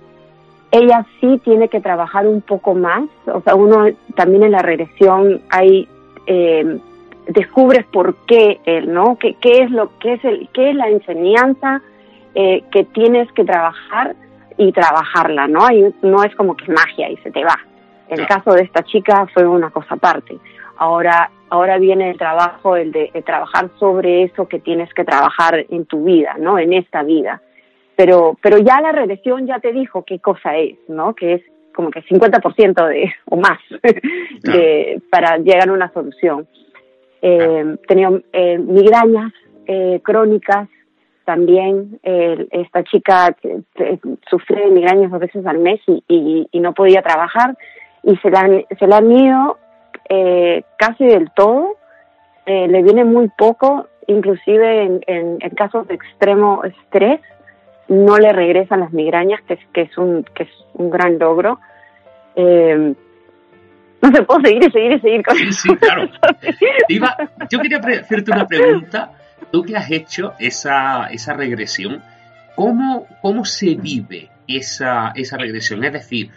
ella sí tiene que trabajar un poco más, o sea, uno también en la regresión hay eh, descubres por qué él, ¿no? ¿Qué, qué es lo que es el, qué es la enseñanza que tienes que trabajar y trabajarla, ¿no? Y no es como que es magia y se te va. El caso de esta chica fue una cosa aparte. ahora, ahora viene el trabajo, el de, trabajar sobre eso que tienes que trabajar en tu vida, ¿no? En esta vida. Pero, pero ya la regresión ya te dijo qué cosa es, ¿no? Que es como que 50% de, o más (laughs) de, para llegar a una solución. Eh, tenía eh, migrañas eh, crónicas también. esta chica sufre migrañas dos veces al mes y, y, no podía trabajar y se la, se la han ido eh, casi del todo. Eh, le viene muy poco, inclusive en, en, casos de extremo estrés, no le regresan las migrañas, que es, que es, un, que es un gran logro. Eh, no se puedo seguir y seguir y seguir con eso. Sí, claro. (laughs) yo quería hacerte una pregunta. Tú que has hecho esa, esa regresión, ¿cómo, ¿cómo se vive esa, esa regresión? Es decir,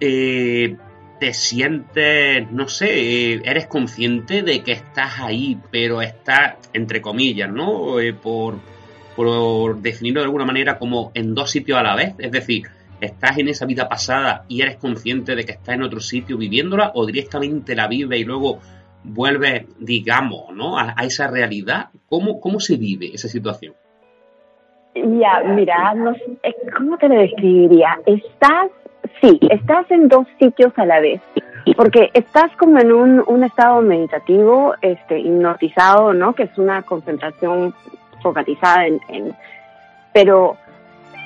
eh, te sientes, no sé, eres consciente de que estás ahí, pero estás, entre comillas, ¿no? Eh, por, por definirlo de alguna manera como en dos sitios a la vez. Es decir, ¿Estás en esa vida pasada y eres consciente de que estás en otro sitio viviéndola o directamente la vives y luego vuelves, digamos, ¿no? a, esa realidad? ¿Cómo, ¿Cómo se vive esa situación? Ya, mira, no, ¿cómo te lo describiría? Estás, sí, estás en dos sitios a la vez, porque estás como en un, estado meditativo, este, hipnotizado, ¿no? Que es una concentración focalizada en pero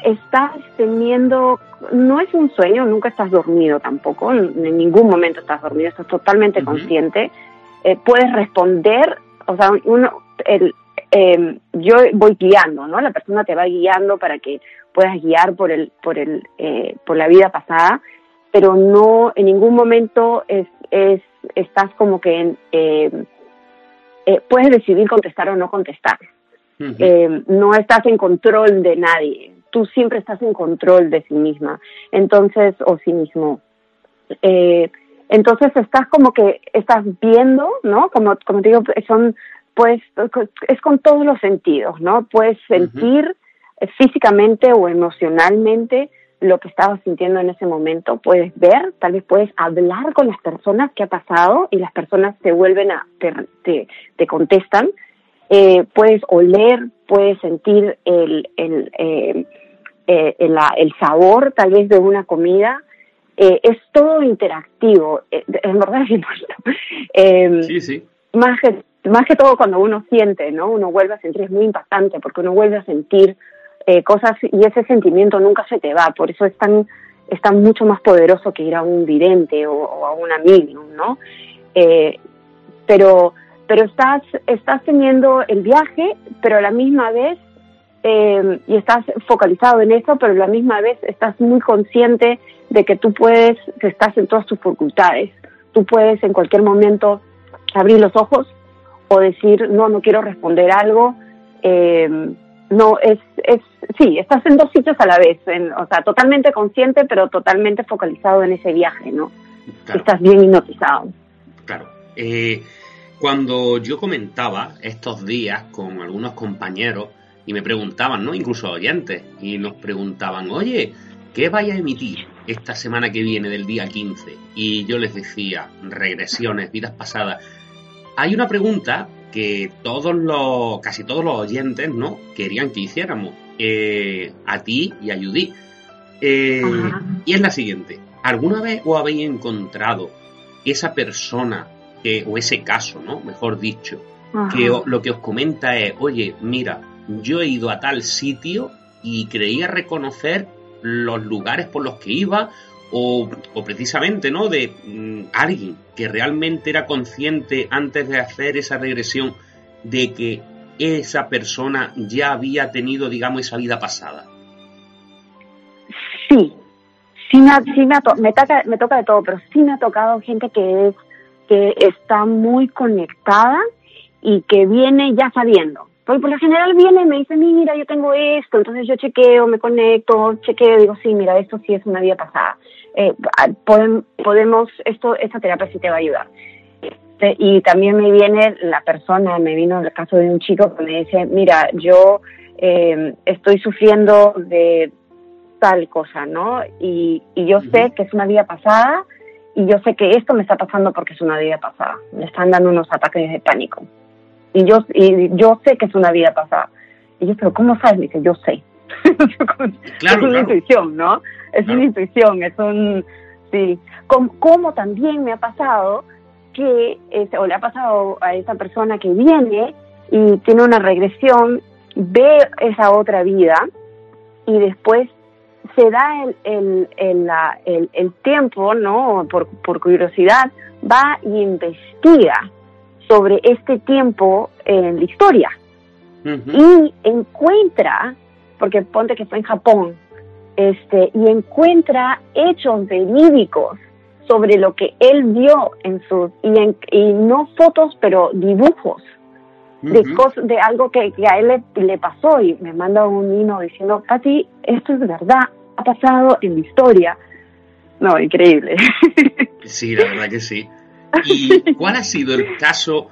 estás teniendo, no es un sueño, nunca estás dormido tampoco, en ningún momento estás dormido, estás totalmente consciente, eh, puedes responder, o sea, uno, el, em, yo voy guiando, ¿no? La persona te va guiando para que puedas guiar por el, por el, eh, por la vida pasada, pero no, en ningún momento es, es, estás como que en, em, eh, puedes decidir contestar o no contestar. Em, no estás en control de nadie tú siempre estás en control de sí misma, entonces, o sí mismo. Eh, entonces estás como que estás viendo, ¿no? Como, como te digo, son, pues, es con todos los sentidos, ¿no? Puedes sentir físicamente o emocionalmente lo que estabas sintiendo en ese momento, puedes ver, tal vez puedes hablar con las personas que ha pasado y las personas te vuelven a, te, te, contestan, eh, puedes oler, puedes sentir el, el, eh, eh, el, sabor tal vez de una comida, eh, es todo interactivo, eh, en verdad es (laughs) em, sí, sí. Más que, más que todo cuando uno siente, ¿no? Uno vuelve a sentir, es muy impactante porque uno vuelve a sentir cosas y ese sentimiento nunca se te va, por eso es tan, es tan mucho más poderoso que ir a un vidente o, a una medium, ¿no? pero pero estás, estás teniendo el viaje, pero a la misma vez eh, y estás focalizado en eso, pero a la misma vez estás muy consciente de que tú puedes, que estás en todas tus facultades. Tú puedes en cualquier momento abrir los ojos o decir, no, no quiero responder algo. Eh, no, es, es, sí, estás en dos sitios a la vez, o sea, totalmente consciente, pero totalmente focalizado en ese viaje, ¿no? Estás bien hipnotizado. Claro. Eh, cuando yo comentaba estos días con algunos compañeros y me preguntaban, ¿no? Incluso oyentes, y nos preguntaban, oye, ¿qué vaya a emitir esta semana que viene del día 15? Y yo les decía, regresiones, vidas pasadas. Hay una pregunta que todos los, casi todos los oyentes, ¿no? Querían que hiciéramos eh, a ti y a Judy. Eh, y es la siguiente. ¿Alguna vez os habéis encontrado esa persona que, o ese caso, ¿no? Mejor dicho, que lo que os comenta es, oye, mira, yo he ido a tal sitio y creía reconocer los lugares por los que iba o, precisamente, ¿no? De mm, alguien que realmente era consciente antes de hacer esa regresión de que esa persona ya había tenido, digamos, esa vida pasada. Sí, sí me, sí me, me, toca, me toca de todo, pero sí me ha tocado gente que es que está muy conectada y que viene ya sabiendo. Porque por lo general viene y me dice, mira, yo tengo esto, entonces yo chequeo, me conecto, chequeo, digo, sí, mira, esto sí es una vida pasada. Eh, podemos, esto, esta terapia sí te va a ayudar. Este, y también me viene la persona, me vino el caso de un chico que me dice, mira, yo eh, estoy sufriendo de tal cosa, ¿no? Y, y yo sé que es una vida pasada y yo sé que esto me está pasando porque es una vida pasada. Me están dando unos ataques de pánico. Y yo, y yo sé que es una vida pasada. Y yo, pero ¿cómo sabes? Me dice, yo sé. (laughs) es una intuición, ¿no? Es una intuición, es un... Sí. Como, también me ha pasado que, o le ha pasado a esa persona que viene y tiene una regresión, ve esa otra vida y después se da el, el, el, el, el tiempo, ¿no? Por, por curiosidad, va y investiga sobre este tiempo en la historia. Y encuentra, porque ponte que fue en Japón, este, y encuentra hechos verídicos sobre lo que él vio en sus, y, y no fotos, pero dibujos de, de algo que, a él le, pasó y me manda un hino diciendo, Pati, esto es verdad, ha pasado en la historia. No, increíble. Sí, la verdad que sí. ¿Y (laughs) cuál ha sido el caso,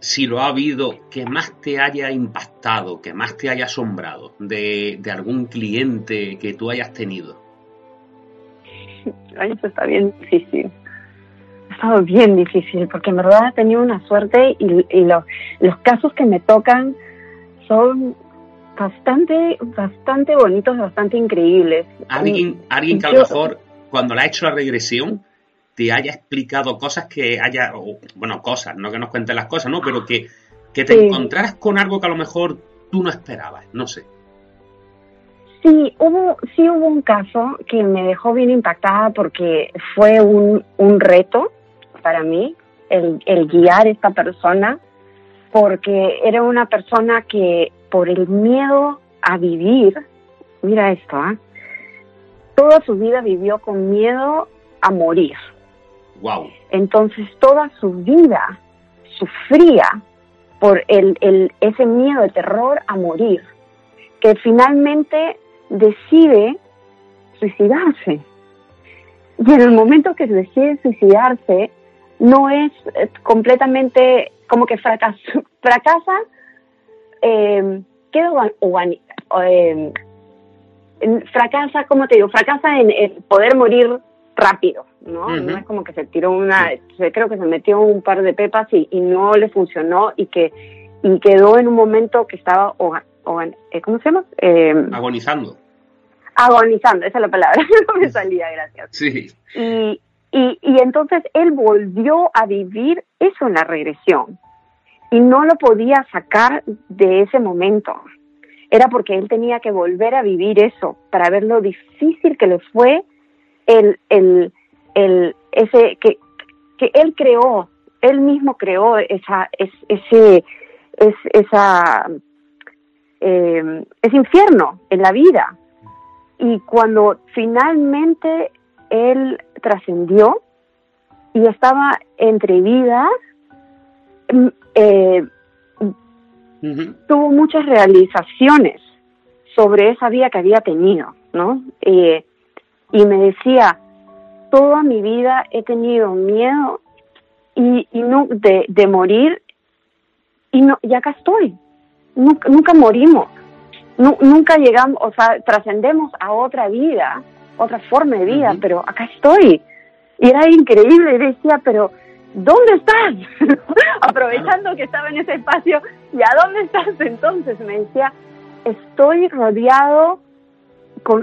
si lo ha habido, que más te haya impactado, que más te haya asombrado de, de algún cliente que tú hayas tenido? Ay, eso está bien difícil ha estado bien difícil porque en verdad he tenido una suerte y, y los casos que me tocan son bastante, bastante bonitos, bastante increíbles. Alguien, alguien que a lo mejor cuando le ha hecho la regresión te haya explicado cosas que haya, bueno, cosas, no que nos cuenten las cosas, ¿no? Pero que, que te encontraras con algo que a lo mejor tú no esperabas, no sé. Sí, hubo, sí hubo un caso que me dejó bien impactada porque fue un, un reto para mí el, el guiar a esta persona, porque era una persona que por el miedo a vivir, mira esto, ¿ah? toda su vida vivió con miedo a morir. Entonces toda su vida sufría por el, el, ese miedo, el terror a morir, que finalmente decide suicidarse. Y en el momento que decide suicidarse, no es eh, completamente como que (laughs) fracasa, fracasa eh, eh, fracasa, como te digo, fracasa en, poder morir rápido, ¿no? No es como que se tiró una, creo que se metió un par de pepas y, no le funcionó y que y quedó en un momento que estaba, eh, ¿cómo se llama? agonizando. Agonizando, esa es la palabra, (laughs) no me salía, gracias. Sí. Y, y, y entonces él volvió a vivir eso en la regresión y no lo podía sacar de ese momento. Era porque él tenía que volver a vivir eso para ver lo difícil que le fue el, el, el ese que, que él creó, él mismo creó esa, ese, es, esa, eh, ese infierno en la vida. Y cuando finalmente él trascendió y estaba entre vidas, mm, eh, tuvo muchas realizaciones sobre esa vida que había tenido, ¿no? Eh, y me decía, toda mi vida he tenido miedo y, no, de, morir y, no, y acá estoy. Nunca, nunca morimos, nunca llegamos, o sea, trascendemos a otra vida otra forma de vida, pero acá estoy. Y era increíble, y decía, pero ¿dónde estás? (laughs) Aprovechando que estaba en ese espacio, ¿y a dónde estás entonces? Me decía, estoy rodeado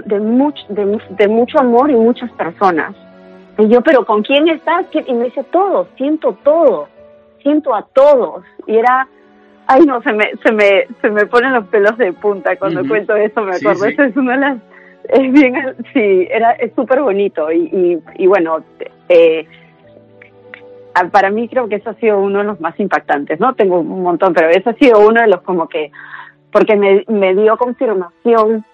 de, mucho, de, mucho amor y muchas personas. Y yo, pero ¿con quién estás? Y me dice, todo, siento todo, siento a todos. Y era, ay no, se me, se me, se me ponen los pelos de punta cuando cuento eso, me acuerdo. Esa es una de las es bien, sí, era, es súper bonito y, y, bueno, eh, para mí creo que eso ha sido uno de los más impactantes, ¿no? Tengo un montón, pero eso ha sido uno de los como que, porque me, me dio confirmación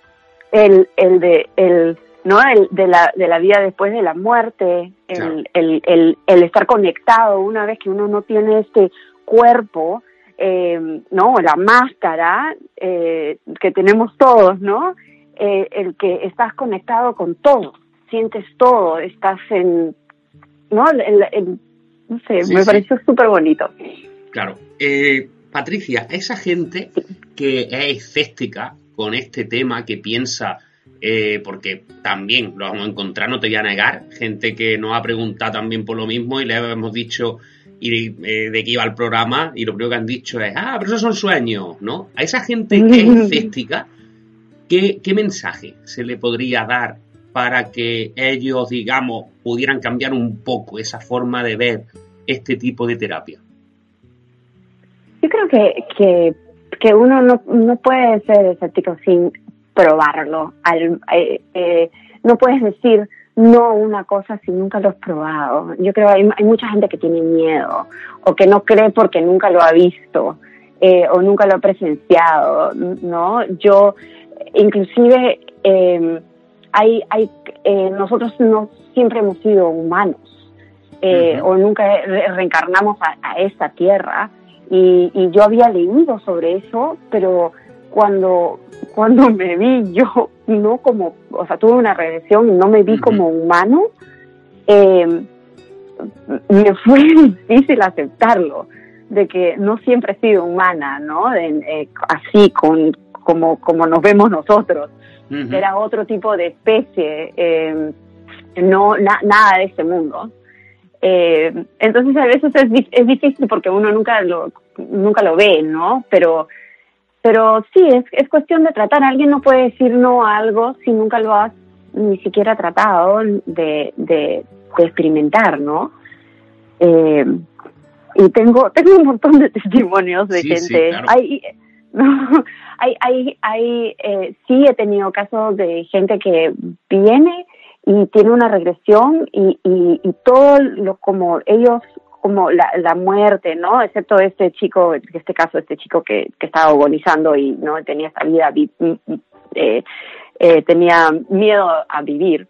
el, el de, el, ¿no? El de la, de la vida después de la muerte, el, el, el, el, estar conectado una vez que uno no tiene este cuerpo, eh, ¿no? La máscara eh, que tenemos todos, ¿no? Eh, el que estás conectado con todo, sientes todo, estás en, ¿no? no sé, me pareció súper bonito. Claro. Eh, Patricia, esa gente que es escéptica con este tema, que piensa eh, porque también lo vamos a encontrar, no te voy a negar, gente que nos ha preguntado también por lo mismo y le hemos dicho y eh, de qué iba el programa y lo primero que han dicho es, ah, pero esos son sueños, ¿no? A esa gente que (laughs) es escéptica, ¿qué, ¿qué mensaje se le podría dar para que ellos, digamos, pudieran cambiar un poco esa forma de ver este tipo de terapia? Yo creo que, que, que uno no, no puede ser escéptico sin probarlo. Al, eh, eh, no puedes decir no una cosa si nunca lo has probado. Yo creo que hay, hay mucha gente que tiene miedo o que no cree porque nunca lo ha visto eh, o nunca lo ha presenciado, ¿no? Yo, inclusive, eh, hay, hay, nosotros no siempre hemos sido humanos o nunca reencarnamos a, a esta tierra y, y, yo había leído sobre eso, pero cuando, cuando (laughs) me vi yo, no como, o sea, tuve una regresión y no me vi como humano, eh, me (laughs) fue difícil aceptarlo, de que no siempre he sido humana, ¿no? eh, así, con, como, como nos vemos nosotros. Uh -huh. Era otro tipo de especie, eh, no na, nada de este mundo. Eh, entonces a veces es, es difícil porque uno nunca lo, nunca lo ve, ¿no? Pero pero sí, es, es cuestión de tratar. Alguien no puede decir no a algo si nunca lo has ni siquiera tratado de, de, de experimentar, ¿no? Eh, y tengo, tengo un montón de testimonios de Sí, gente. sí, claro. Hay, (laughs) no, hay, hay, hay eh, sí he tenido casos de gente que viene y tiene una regresión y, y, todo lo como ellos como la, la muerte, ¿no? Excepto este chico, en este caso, este chico que, que estaba agonizando y no tenía esta vida, vi- eh, eh, tenía miedo a vivir.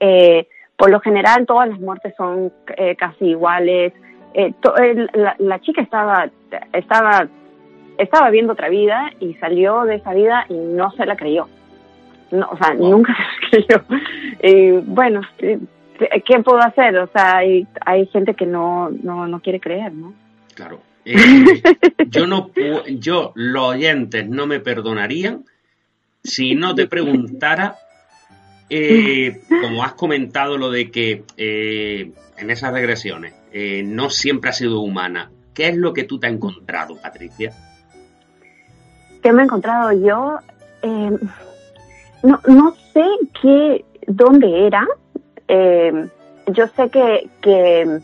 Eh, por lo general, todas las muertes son eh, casi iguales. Eh, to- la, la chica estaba, estaba, estaba viendo otra vida y salió de esa vida y no se la creyó. No, o sea, nunca (laughs) se creyó. Y bueno, ¿qué puedo hacer? O sea, hay, hay gente que no, no, no quiere creer, ¿no? Claro. Eh, yo no yo los oyentes no me perdonarían si no te preguntara eh, como has comentado lo de que eh, en esas regresiones no siempre ha sido humana ¿qué es lo que tú te has encontrado Patricia? ¿Qué me he encontrado yo? Eh, no, no sé qué, dónde era. Eh, yo sé que, que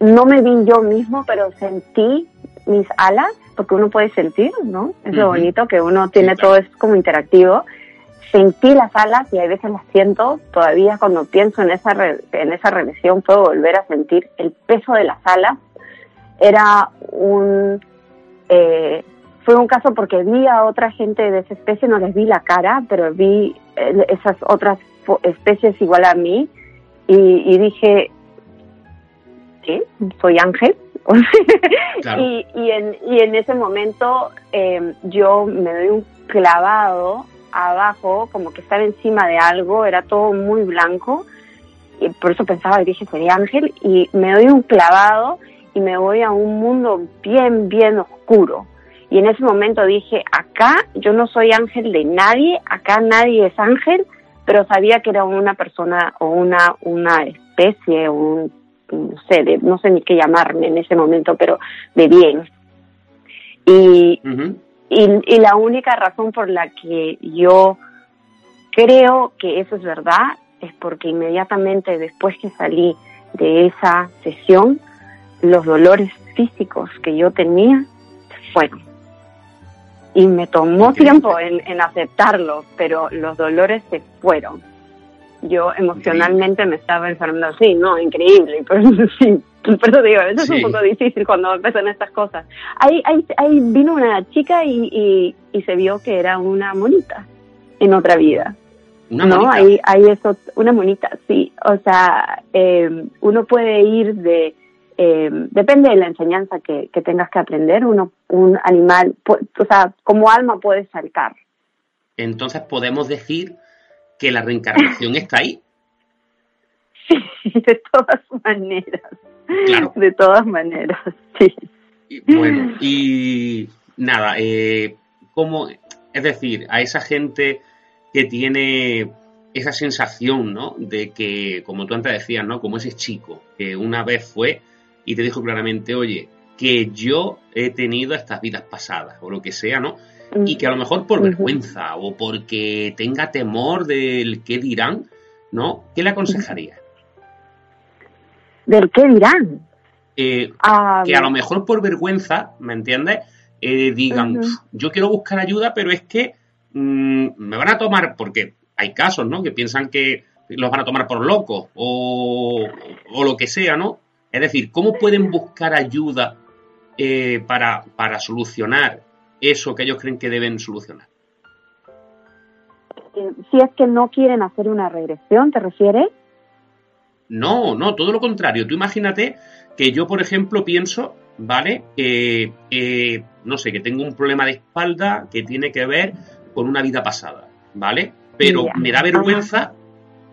no me vi yo mismo, pero sentí mis alas, porque uno puede sentir, ¿no? Es lo Ujú. bonito que uno tiene Sí, claro. todo, es como interactivo. Sentí las alas y a veces las siento. Todavía cuando pienso en esa, re- en esa regresión puedo volver a sentir el peso de las alas. Era un... eh, fue un caso porque vi a otra gente de esa especie, no les vi la cara, pero vi eh, esas otras especies igual a mí y, y dije, ¿qué? ¿Soy ángel? (laughs) Claro. y, y, en, y en ese momento eh, yo me doy un clavado abajo, como que estaba encima de algo, era todo muy blanco, y por eso pensaba y dije, sería ángel, y me doy un clavado y me voy a un mundo bien, bien oscuro. Y en ese momento dije, acá yo no soy ángel de nadie, acá nadie es ángel, pero sabía que era una persona o una, una especie, o un, no sé, de- no sé ni qué llamarme en ese momento, pero de bien. Y, y, y la única razón por la que yo creo que eso es verdad es porque inmediatamente después que salí de esa sesión, los dolores físicos que yo tenía fueron. Y me tomó tiempo en, en aceptarlo, pero los dolores se fueron. Yo emocionalmente me estaba enfermando así, ¿no? Increíble. (laughs) Pero, sí, por eso digo, a veces Sí. es un poco difícil cuando empiezan estas cosas. Ahí, ahí, ahí vino una chica y, y, y se vio que era una monita en otra vida. ¿Una no, monita? ahí, ahí eso, una monita, sí. O sea, eh, uno puede ir de, eh, depende de la enseñanza que, que tengas que aprender, uno, un animal, o sea, como alma puedes saltar. entonces podemos decir que la reencarnación está ahí (laughs) de todas maneras. Claro. De todas maneras, sí. Bueno, y nada, eh, como Es decir, a esa gente que tiene esa sensación, ¿no? De que, como tú antes decías, ¿no? Como ese chico que una vez fue y te dijo claramente, oye, que yo he tenido estas vidas pasadas o lo que sea, ¿no? Y que a lo mejor por vergüenza o porque tenga temor del qué dirán, ¿no? ¿Qué le aconsejaría? ¿Del qué dirán? Eh, ah, que a lo mejor por vergüenza, ¿me entiendes? Eh, digan, yo quiero buscar ayuda, pero es que mm, me van a tomar, porque hay casos, ¿no? Que piensan que los van a tomar por locos o, lo que sea, ¿no? Es decir, ¿cómo pueden buscar ayuda eh, para, para solucionar eso que ellos creen que deben solucionar? si es que no quieren hacer una regresión, ¿te refieres? No, no, todo lo contrario. Tú imagínate que yo, por ejemplo, pienso, ¿vale? Que, no sé, que tengo un problema de espalda que tiene que ver con una vida pasada, ¿vale? Pero me da vergüenza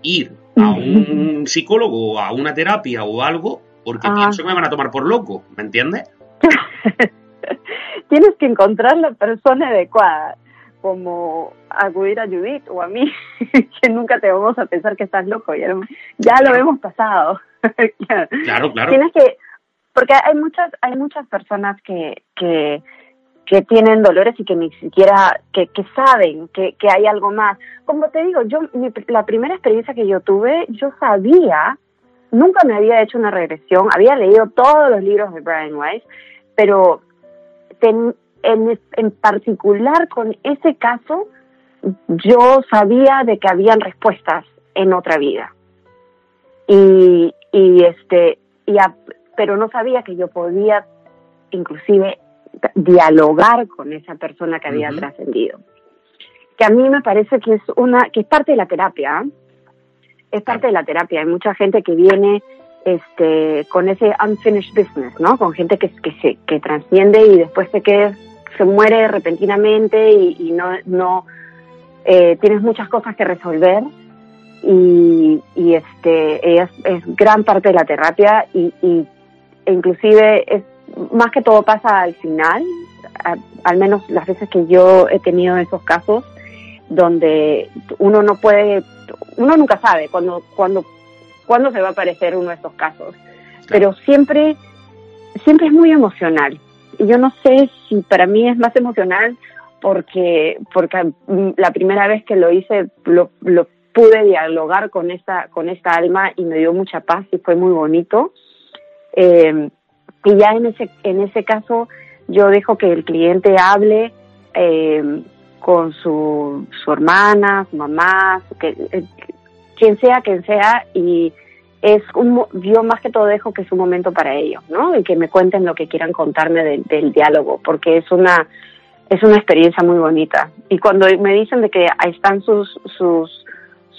ir a un psicólogo o a una terapia o algo porque ah. pienso que me van a tomar por loco, ¿me entiendes? (laughs) Tienes que encontrar la persona adecuada, como acudir a Judith o a mí, (laughs) que nunca te vamos a pensar que estás loco, ya, ya lo hemos pasado. (laughs) claro, claro. Tienes que, porque hay muchas, hay muchas personas que, que, que tienen dolores y que ni siquiera, que, que saben que, que hay algo más. Como te digo, yo, la primera experiencia que yo tuve, yo sabía, nunca me había hecho una regresión, había leído todos los libros de Brian Weiss, pero en, en particular con ese caso, yo sabía de que habían respuestas en otra vida. Y, y este y pero no sabía que yo podía inclusive dialogar con esa persona que había trascendido. Que a mí me parece que es una que es parte de la terapia ¿eh? Es parte de la terapia. Hay mucha gente que viene este con ese unfinished business no con gente que que se que trasciende y después se que se muere repentinamente y, y no no eh, tienes muchas cosas que resolver. Y, este es, gran parte de la terapia y, e inclusive es más que todo pasa al final al menos las veces que yo he tenido esos casos donde uno no puede uno nunca sabe cuando cuando cuándo se va a aparecer uno de esos casos. Pero siempre siempre es muy emocional. Y yo no sé si para mí es más emocional porque porque la primera vez que lo hice lo, lo pude dialogar con esta, con esta alma y me dio mucha paz y fue muy bonito. Eh, y ya en ese, en ese caso yo dejo que el cliente hable eh, con su, su hermana, su mamá, que, eh, quien sea, quien sea, y es un, yo más que todo dejo que es un momento para ellos, ¿no? Y que me cuenten lo que quieran contarme del diálogo, porque es una, es una experiencia muy bonita. Y cuando me dicen de que ahí están sus, sus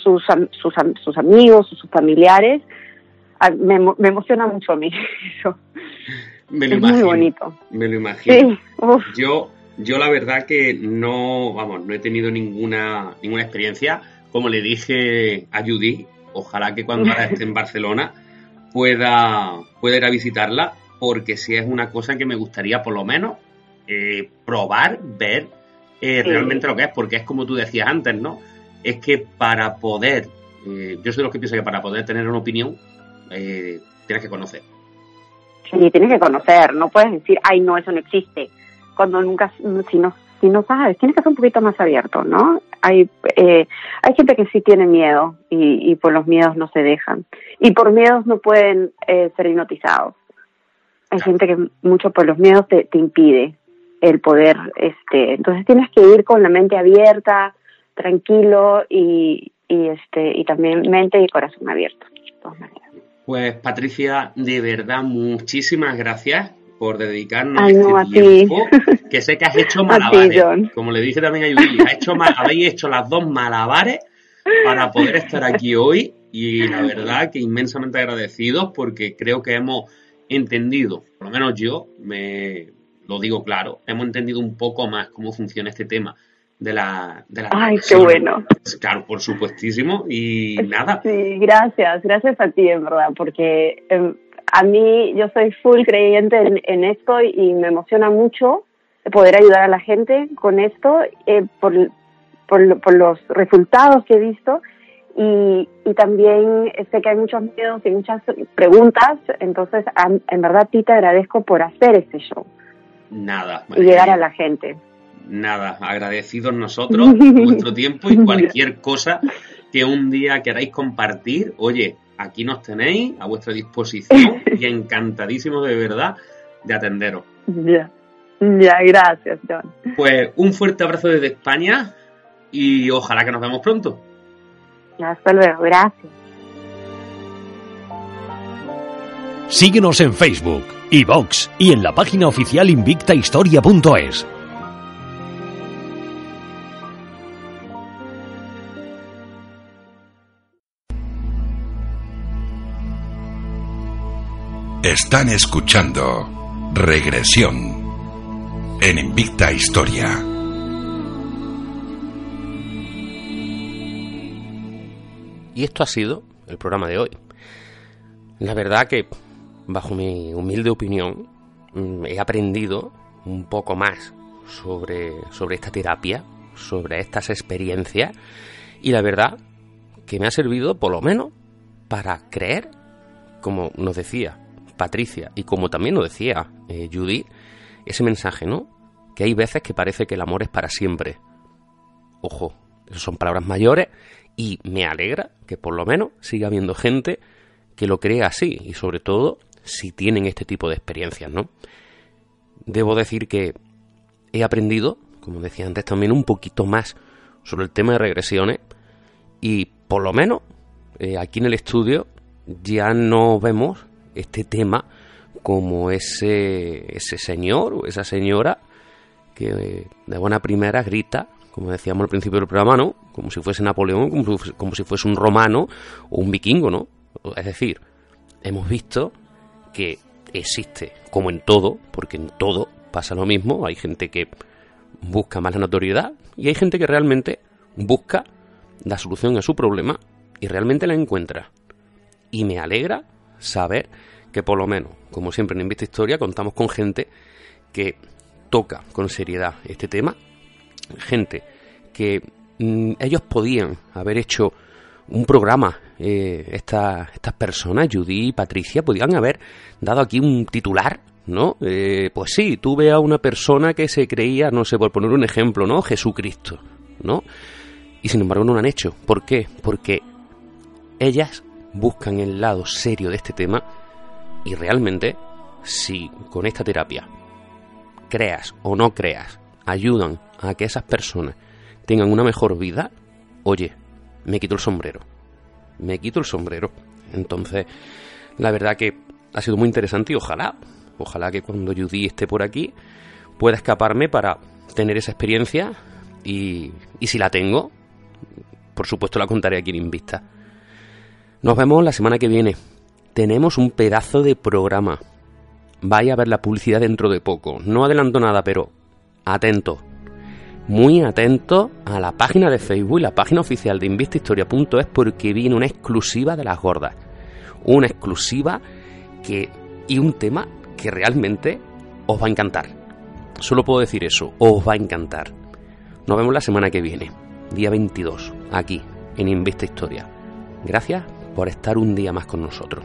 sus, sus, sus amigos, sus familiares, me, me emociona mucho a mí (laughs) eso. Me lo imagino, muy bonito. Me lo imagino. yo, yo la verdad que no, vamos, no he tenido ninguna, ninguna experiencia. Como le dije a Judy, ojalá que cuando esté en Barcelona pueda, pueda ir a visitarla, porque si es una cosa que me gustaría por lo menos eh, probar, ver eh, realmente lo que es, porque es como tú decías antes, ¿no? es que para poder, eh, yo soy de los que pienso que para poder tener una opinión, eh, tienes que conocer. Sí, tienes que conocer, no puedes decir, ay, no, eso no existe, cuando nunca, si no, si no sabes, tienes que ser un poquito más abierto, ¿no? Hay, eh, hay gente que sí tiene miedo y, y por los miedos no se dejan. Y por miedos no pueden eh, ser hipnotizados. Hay gente que mucho por los miedos te, te impide el poder, este, entonces tienes que ir con la mente abierta, tranquilo y, y, este, y también mente y corazón abierto. Pues Patricia, de verdad, muchísimas gracias por dedicarnos este tiempo, que sé que has hecho (laughs) malabares, como le dije también a Yuli, hecho, habéis hecho las dos malabares para poder estar aquí hoy y la verdad que inmensamente agradecidos porque creo que hemos entendido, por lo menos yo, me lo digo claro, hemos entendido un poco más cómo funciona este tema de la... De la Ay, qué bueno. Claro, por supuestísimo. Y nada. Sí, gracias, gracias a ti, en verdad, porque em, a mí yo soy full creyente en, esto y me emociona mucho poder ayudar a la gente con esto eh, por, por, los resultados que he visto y, y, también sé que hay muchos miedos y muchas preguntas, entonces en verdad a ti te agradezco por hacer este show. Nada. Y llegar a la gente. Nada, agradecidos nosotros vuestro tiempo y cualquier (laughs) cosa que un día queráis compartir, oye, aquí nos tenéis a vuestra disposición y encantadísimo de verdad de atenderos. Ya, ya, gracias, John. Pues un fuerte abrazo desde España y ojalá que nos vemos pronto. Hasta luego, gracias. Síguenos en Facebook, iVox y en la página oficial invictahistoria.es. Están escuchando Regresión en Invicta Historia. Y esto ha sido el programa de hoy. La verdad que, bajo mi humilde opinión, mm, he aprendido un poco más sobre, sobre esta terapia, sobre estas experiencias, y la verdad que me ha servido por lo menos para creer, como nos decía Patricia, y como también lo decía eh, Judy, ese mensaje, ¿no? Que hay veces que parece que el amor es para siempre. Ojo, son palabras mayores y me alegra que por lo menos siga habiendo gente que lo crea así y sobre todo si tienen este tipo de experiencias, ¿no? Debo decir que he aprendido, como decía antes también, un poquito más sobre el tema de regresiones y por lo menos eh, aquí en el estudio ya no vemos este tema como ese, ese señor o esa señora que de buena primera grita, como decíamos al principio del programa, ¿no? Como si fuese Napoleón, como si, como si fuese un romano o un vikingo, ¿no? Es decir, hemos visto que existe, como en todo, porque en todo pasa lo mismo, hay gente que busca más la notoriedad y hay gente que realmente busca la solución a su problema y realmente la encuentra. Y me alegra saber que por lo menos, como siempre en Invista Historia, contamos con gente que toca con seriedad este tema, gente que mm, ellos podían haber hecho un programa, eh, estas personas, Judy y Patricia, podían haber dado aquí un titular, ¿no? Eh, pues sí, tuve a una persona que se creía, no sé, por poner un ejemplo, ¿no? Jesucristo, ¿no? Y sin embargo no lo han hecho. ¿Por qué? Porque ellas buscan el lado serio de este tema y realmente si con esta terapia creas o no creas ayudan a que esas personas tengan una mejor vida, oye, me quito el sombrero. Me quito el sombrero. Entonces, la verdad que ha sido muy interesante y ojalá, ojalá que cuando Judy esté por aquí pueda escaparme para tener esa experiencia y, y si la tengo, por supuesto la contaré aquí en Invista. Nos vemos la semana que viene. Tenemos un pedazo de programa. Vaya a ver la publicidad dentro de poco. No adelanto nada, pero atento. Muy atento a la página de Facebook y la página oficial de Invistahistoria.es porque viene una exclusiva de las gordas. Una exclusiva que y un tema que realmente os va a encantar. Solo puedo decir eso, os va a encantar. Nos vemos la semana que viene, día 22, aquí, en Invista Historia. Gracias por estar un día más con nosotros.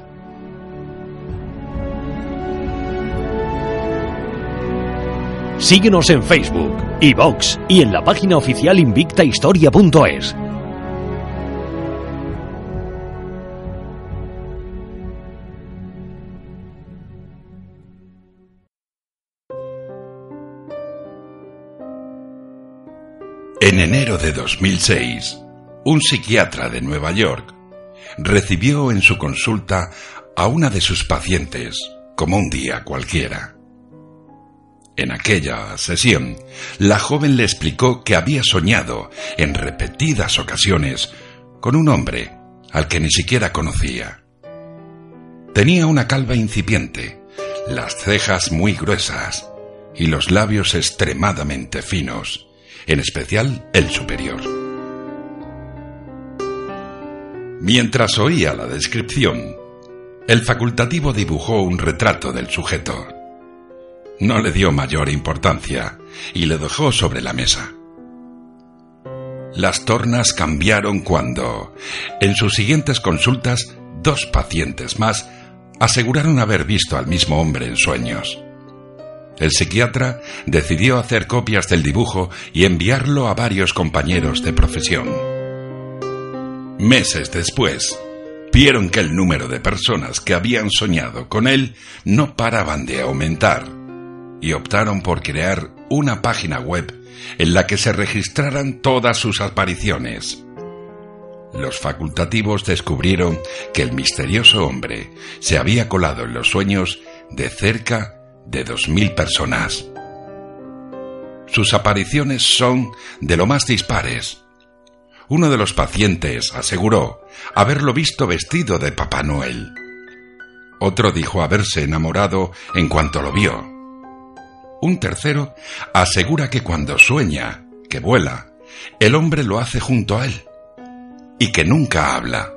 Síguenos en Facebook, iVox y en la página oficial invictahistoria.es. En enero de 2006, un psiquiatra de Nueva York recibió en su consulta a una de sus pacientes como un día cualquiera. En aquella sesión, la joven le explicó que había soñado en repetidas ocasiones con un hombre al que ni siquiera conocía. Tenía una calva incipiente, las cejas muy gruesas y los labios extremadamente finos, en especial el superior. Mientras oía la descripción, el facultativo dibujó un retrato del sujeto. no le dio mayor importancia y le dejó sobre la mesa. Las tornas cambiaron cuando, en sus siguientes consultas, dos pacientes más aseguraron haber visto al mismo hombre en sueños. El psiquiatra decidió hacer copias del dibujo y enviarlo a varios compañeros de profesión. Meses después, vieron que el número de personas que habían soñado con él no paraban de aumentar y optaron por crear una página web en la que se registraran todas sus apariciones. Los facultativos descubrieron que el misterioso hombre se había colado en los sueños de cerca de dos mil personas. Sus apariciones son de lo más dispares. Uno de los pacientes aseguró haberlo visto vestido de Papá Noel. Otro dijo haberse enamorado en cuanto lo vio. Un tercero asegura que cuando sueña, que vuela, el hombre lo hace junto a él y que nunca habla.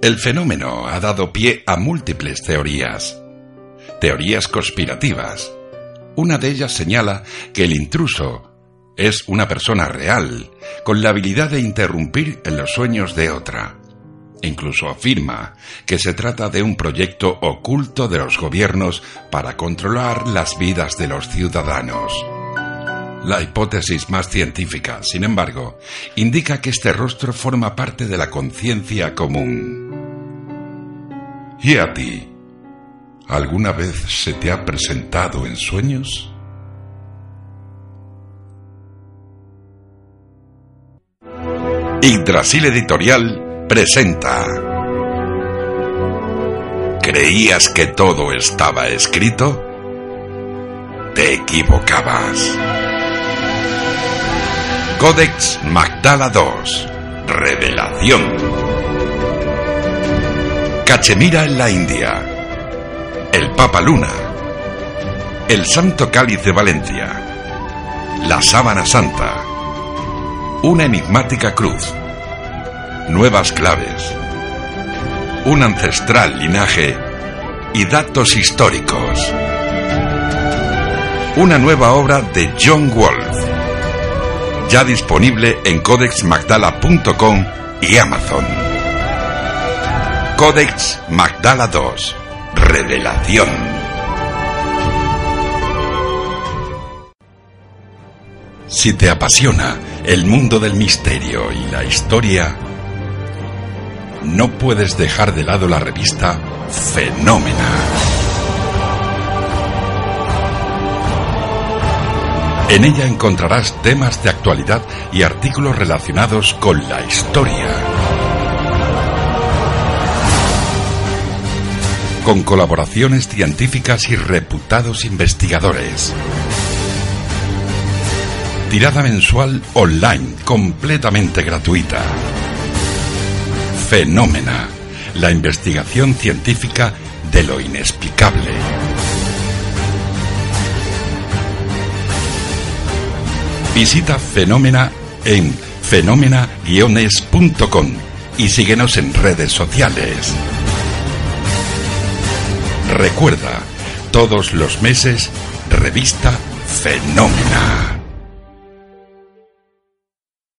El fenómeno ha dado pie a múltiples teorías, teorías conspirativas. Una de ellas señala que el intruso es una persona real, con la habilidad de interrumpir en los sueños de otra. Incluso afirma que se trata de un proyecto oculto de los gobiernos para controlar las vidas de los ciudadanos. La hipótesis más científica, sin embargo, indica que este rostro forma parte de la conciencia común. ¿Y a ti? ¿Alguna vez se te ha presentado en sueños? Yggdrasil Editorial presenta. ¿Creías que todo estaba escrito? Te equivocabas. Codex Magdala II. Revelación. Cachemira en la India. El Papa Luna. El Santo Cáliz de Valencia. La Sábana Santa una enigmática cruz, nuevas claves, un ancestral linaje y datos históricos. Una nueva obra de John Wolfe, ya disponible en codexmagdala.com y Amazon. Codex Magdala 2. Revelación. Si te apasiona el mundo del misterio y la historia, no puedes dejar de lado la revista Fenómena. En ella encontrarás temas de actualidad y artículos relacionados con la historia. Con colaboraciones científicas y reputados investigadores tirada mensual online, completamente gratuita. Fenómena, la investigación científica de lo inexplicable. Visita Fenómena en fenómena-es.com y síguenos en redes sociales. Recuerda, todos los meses, revista Fenómena.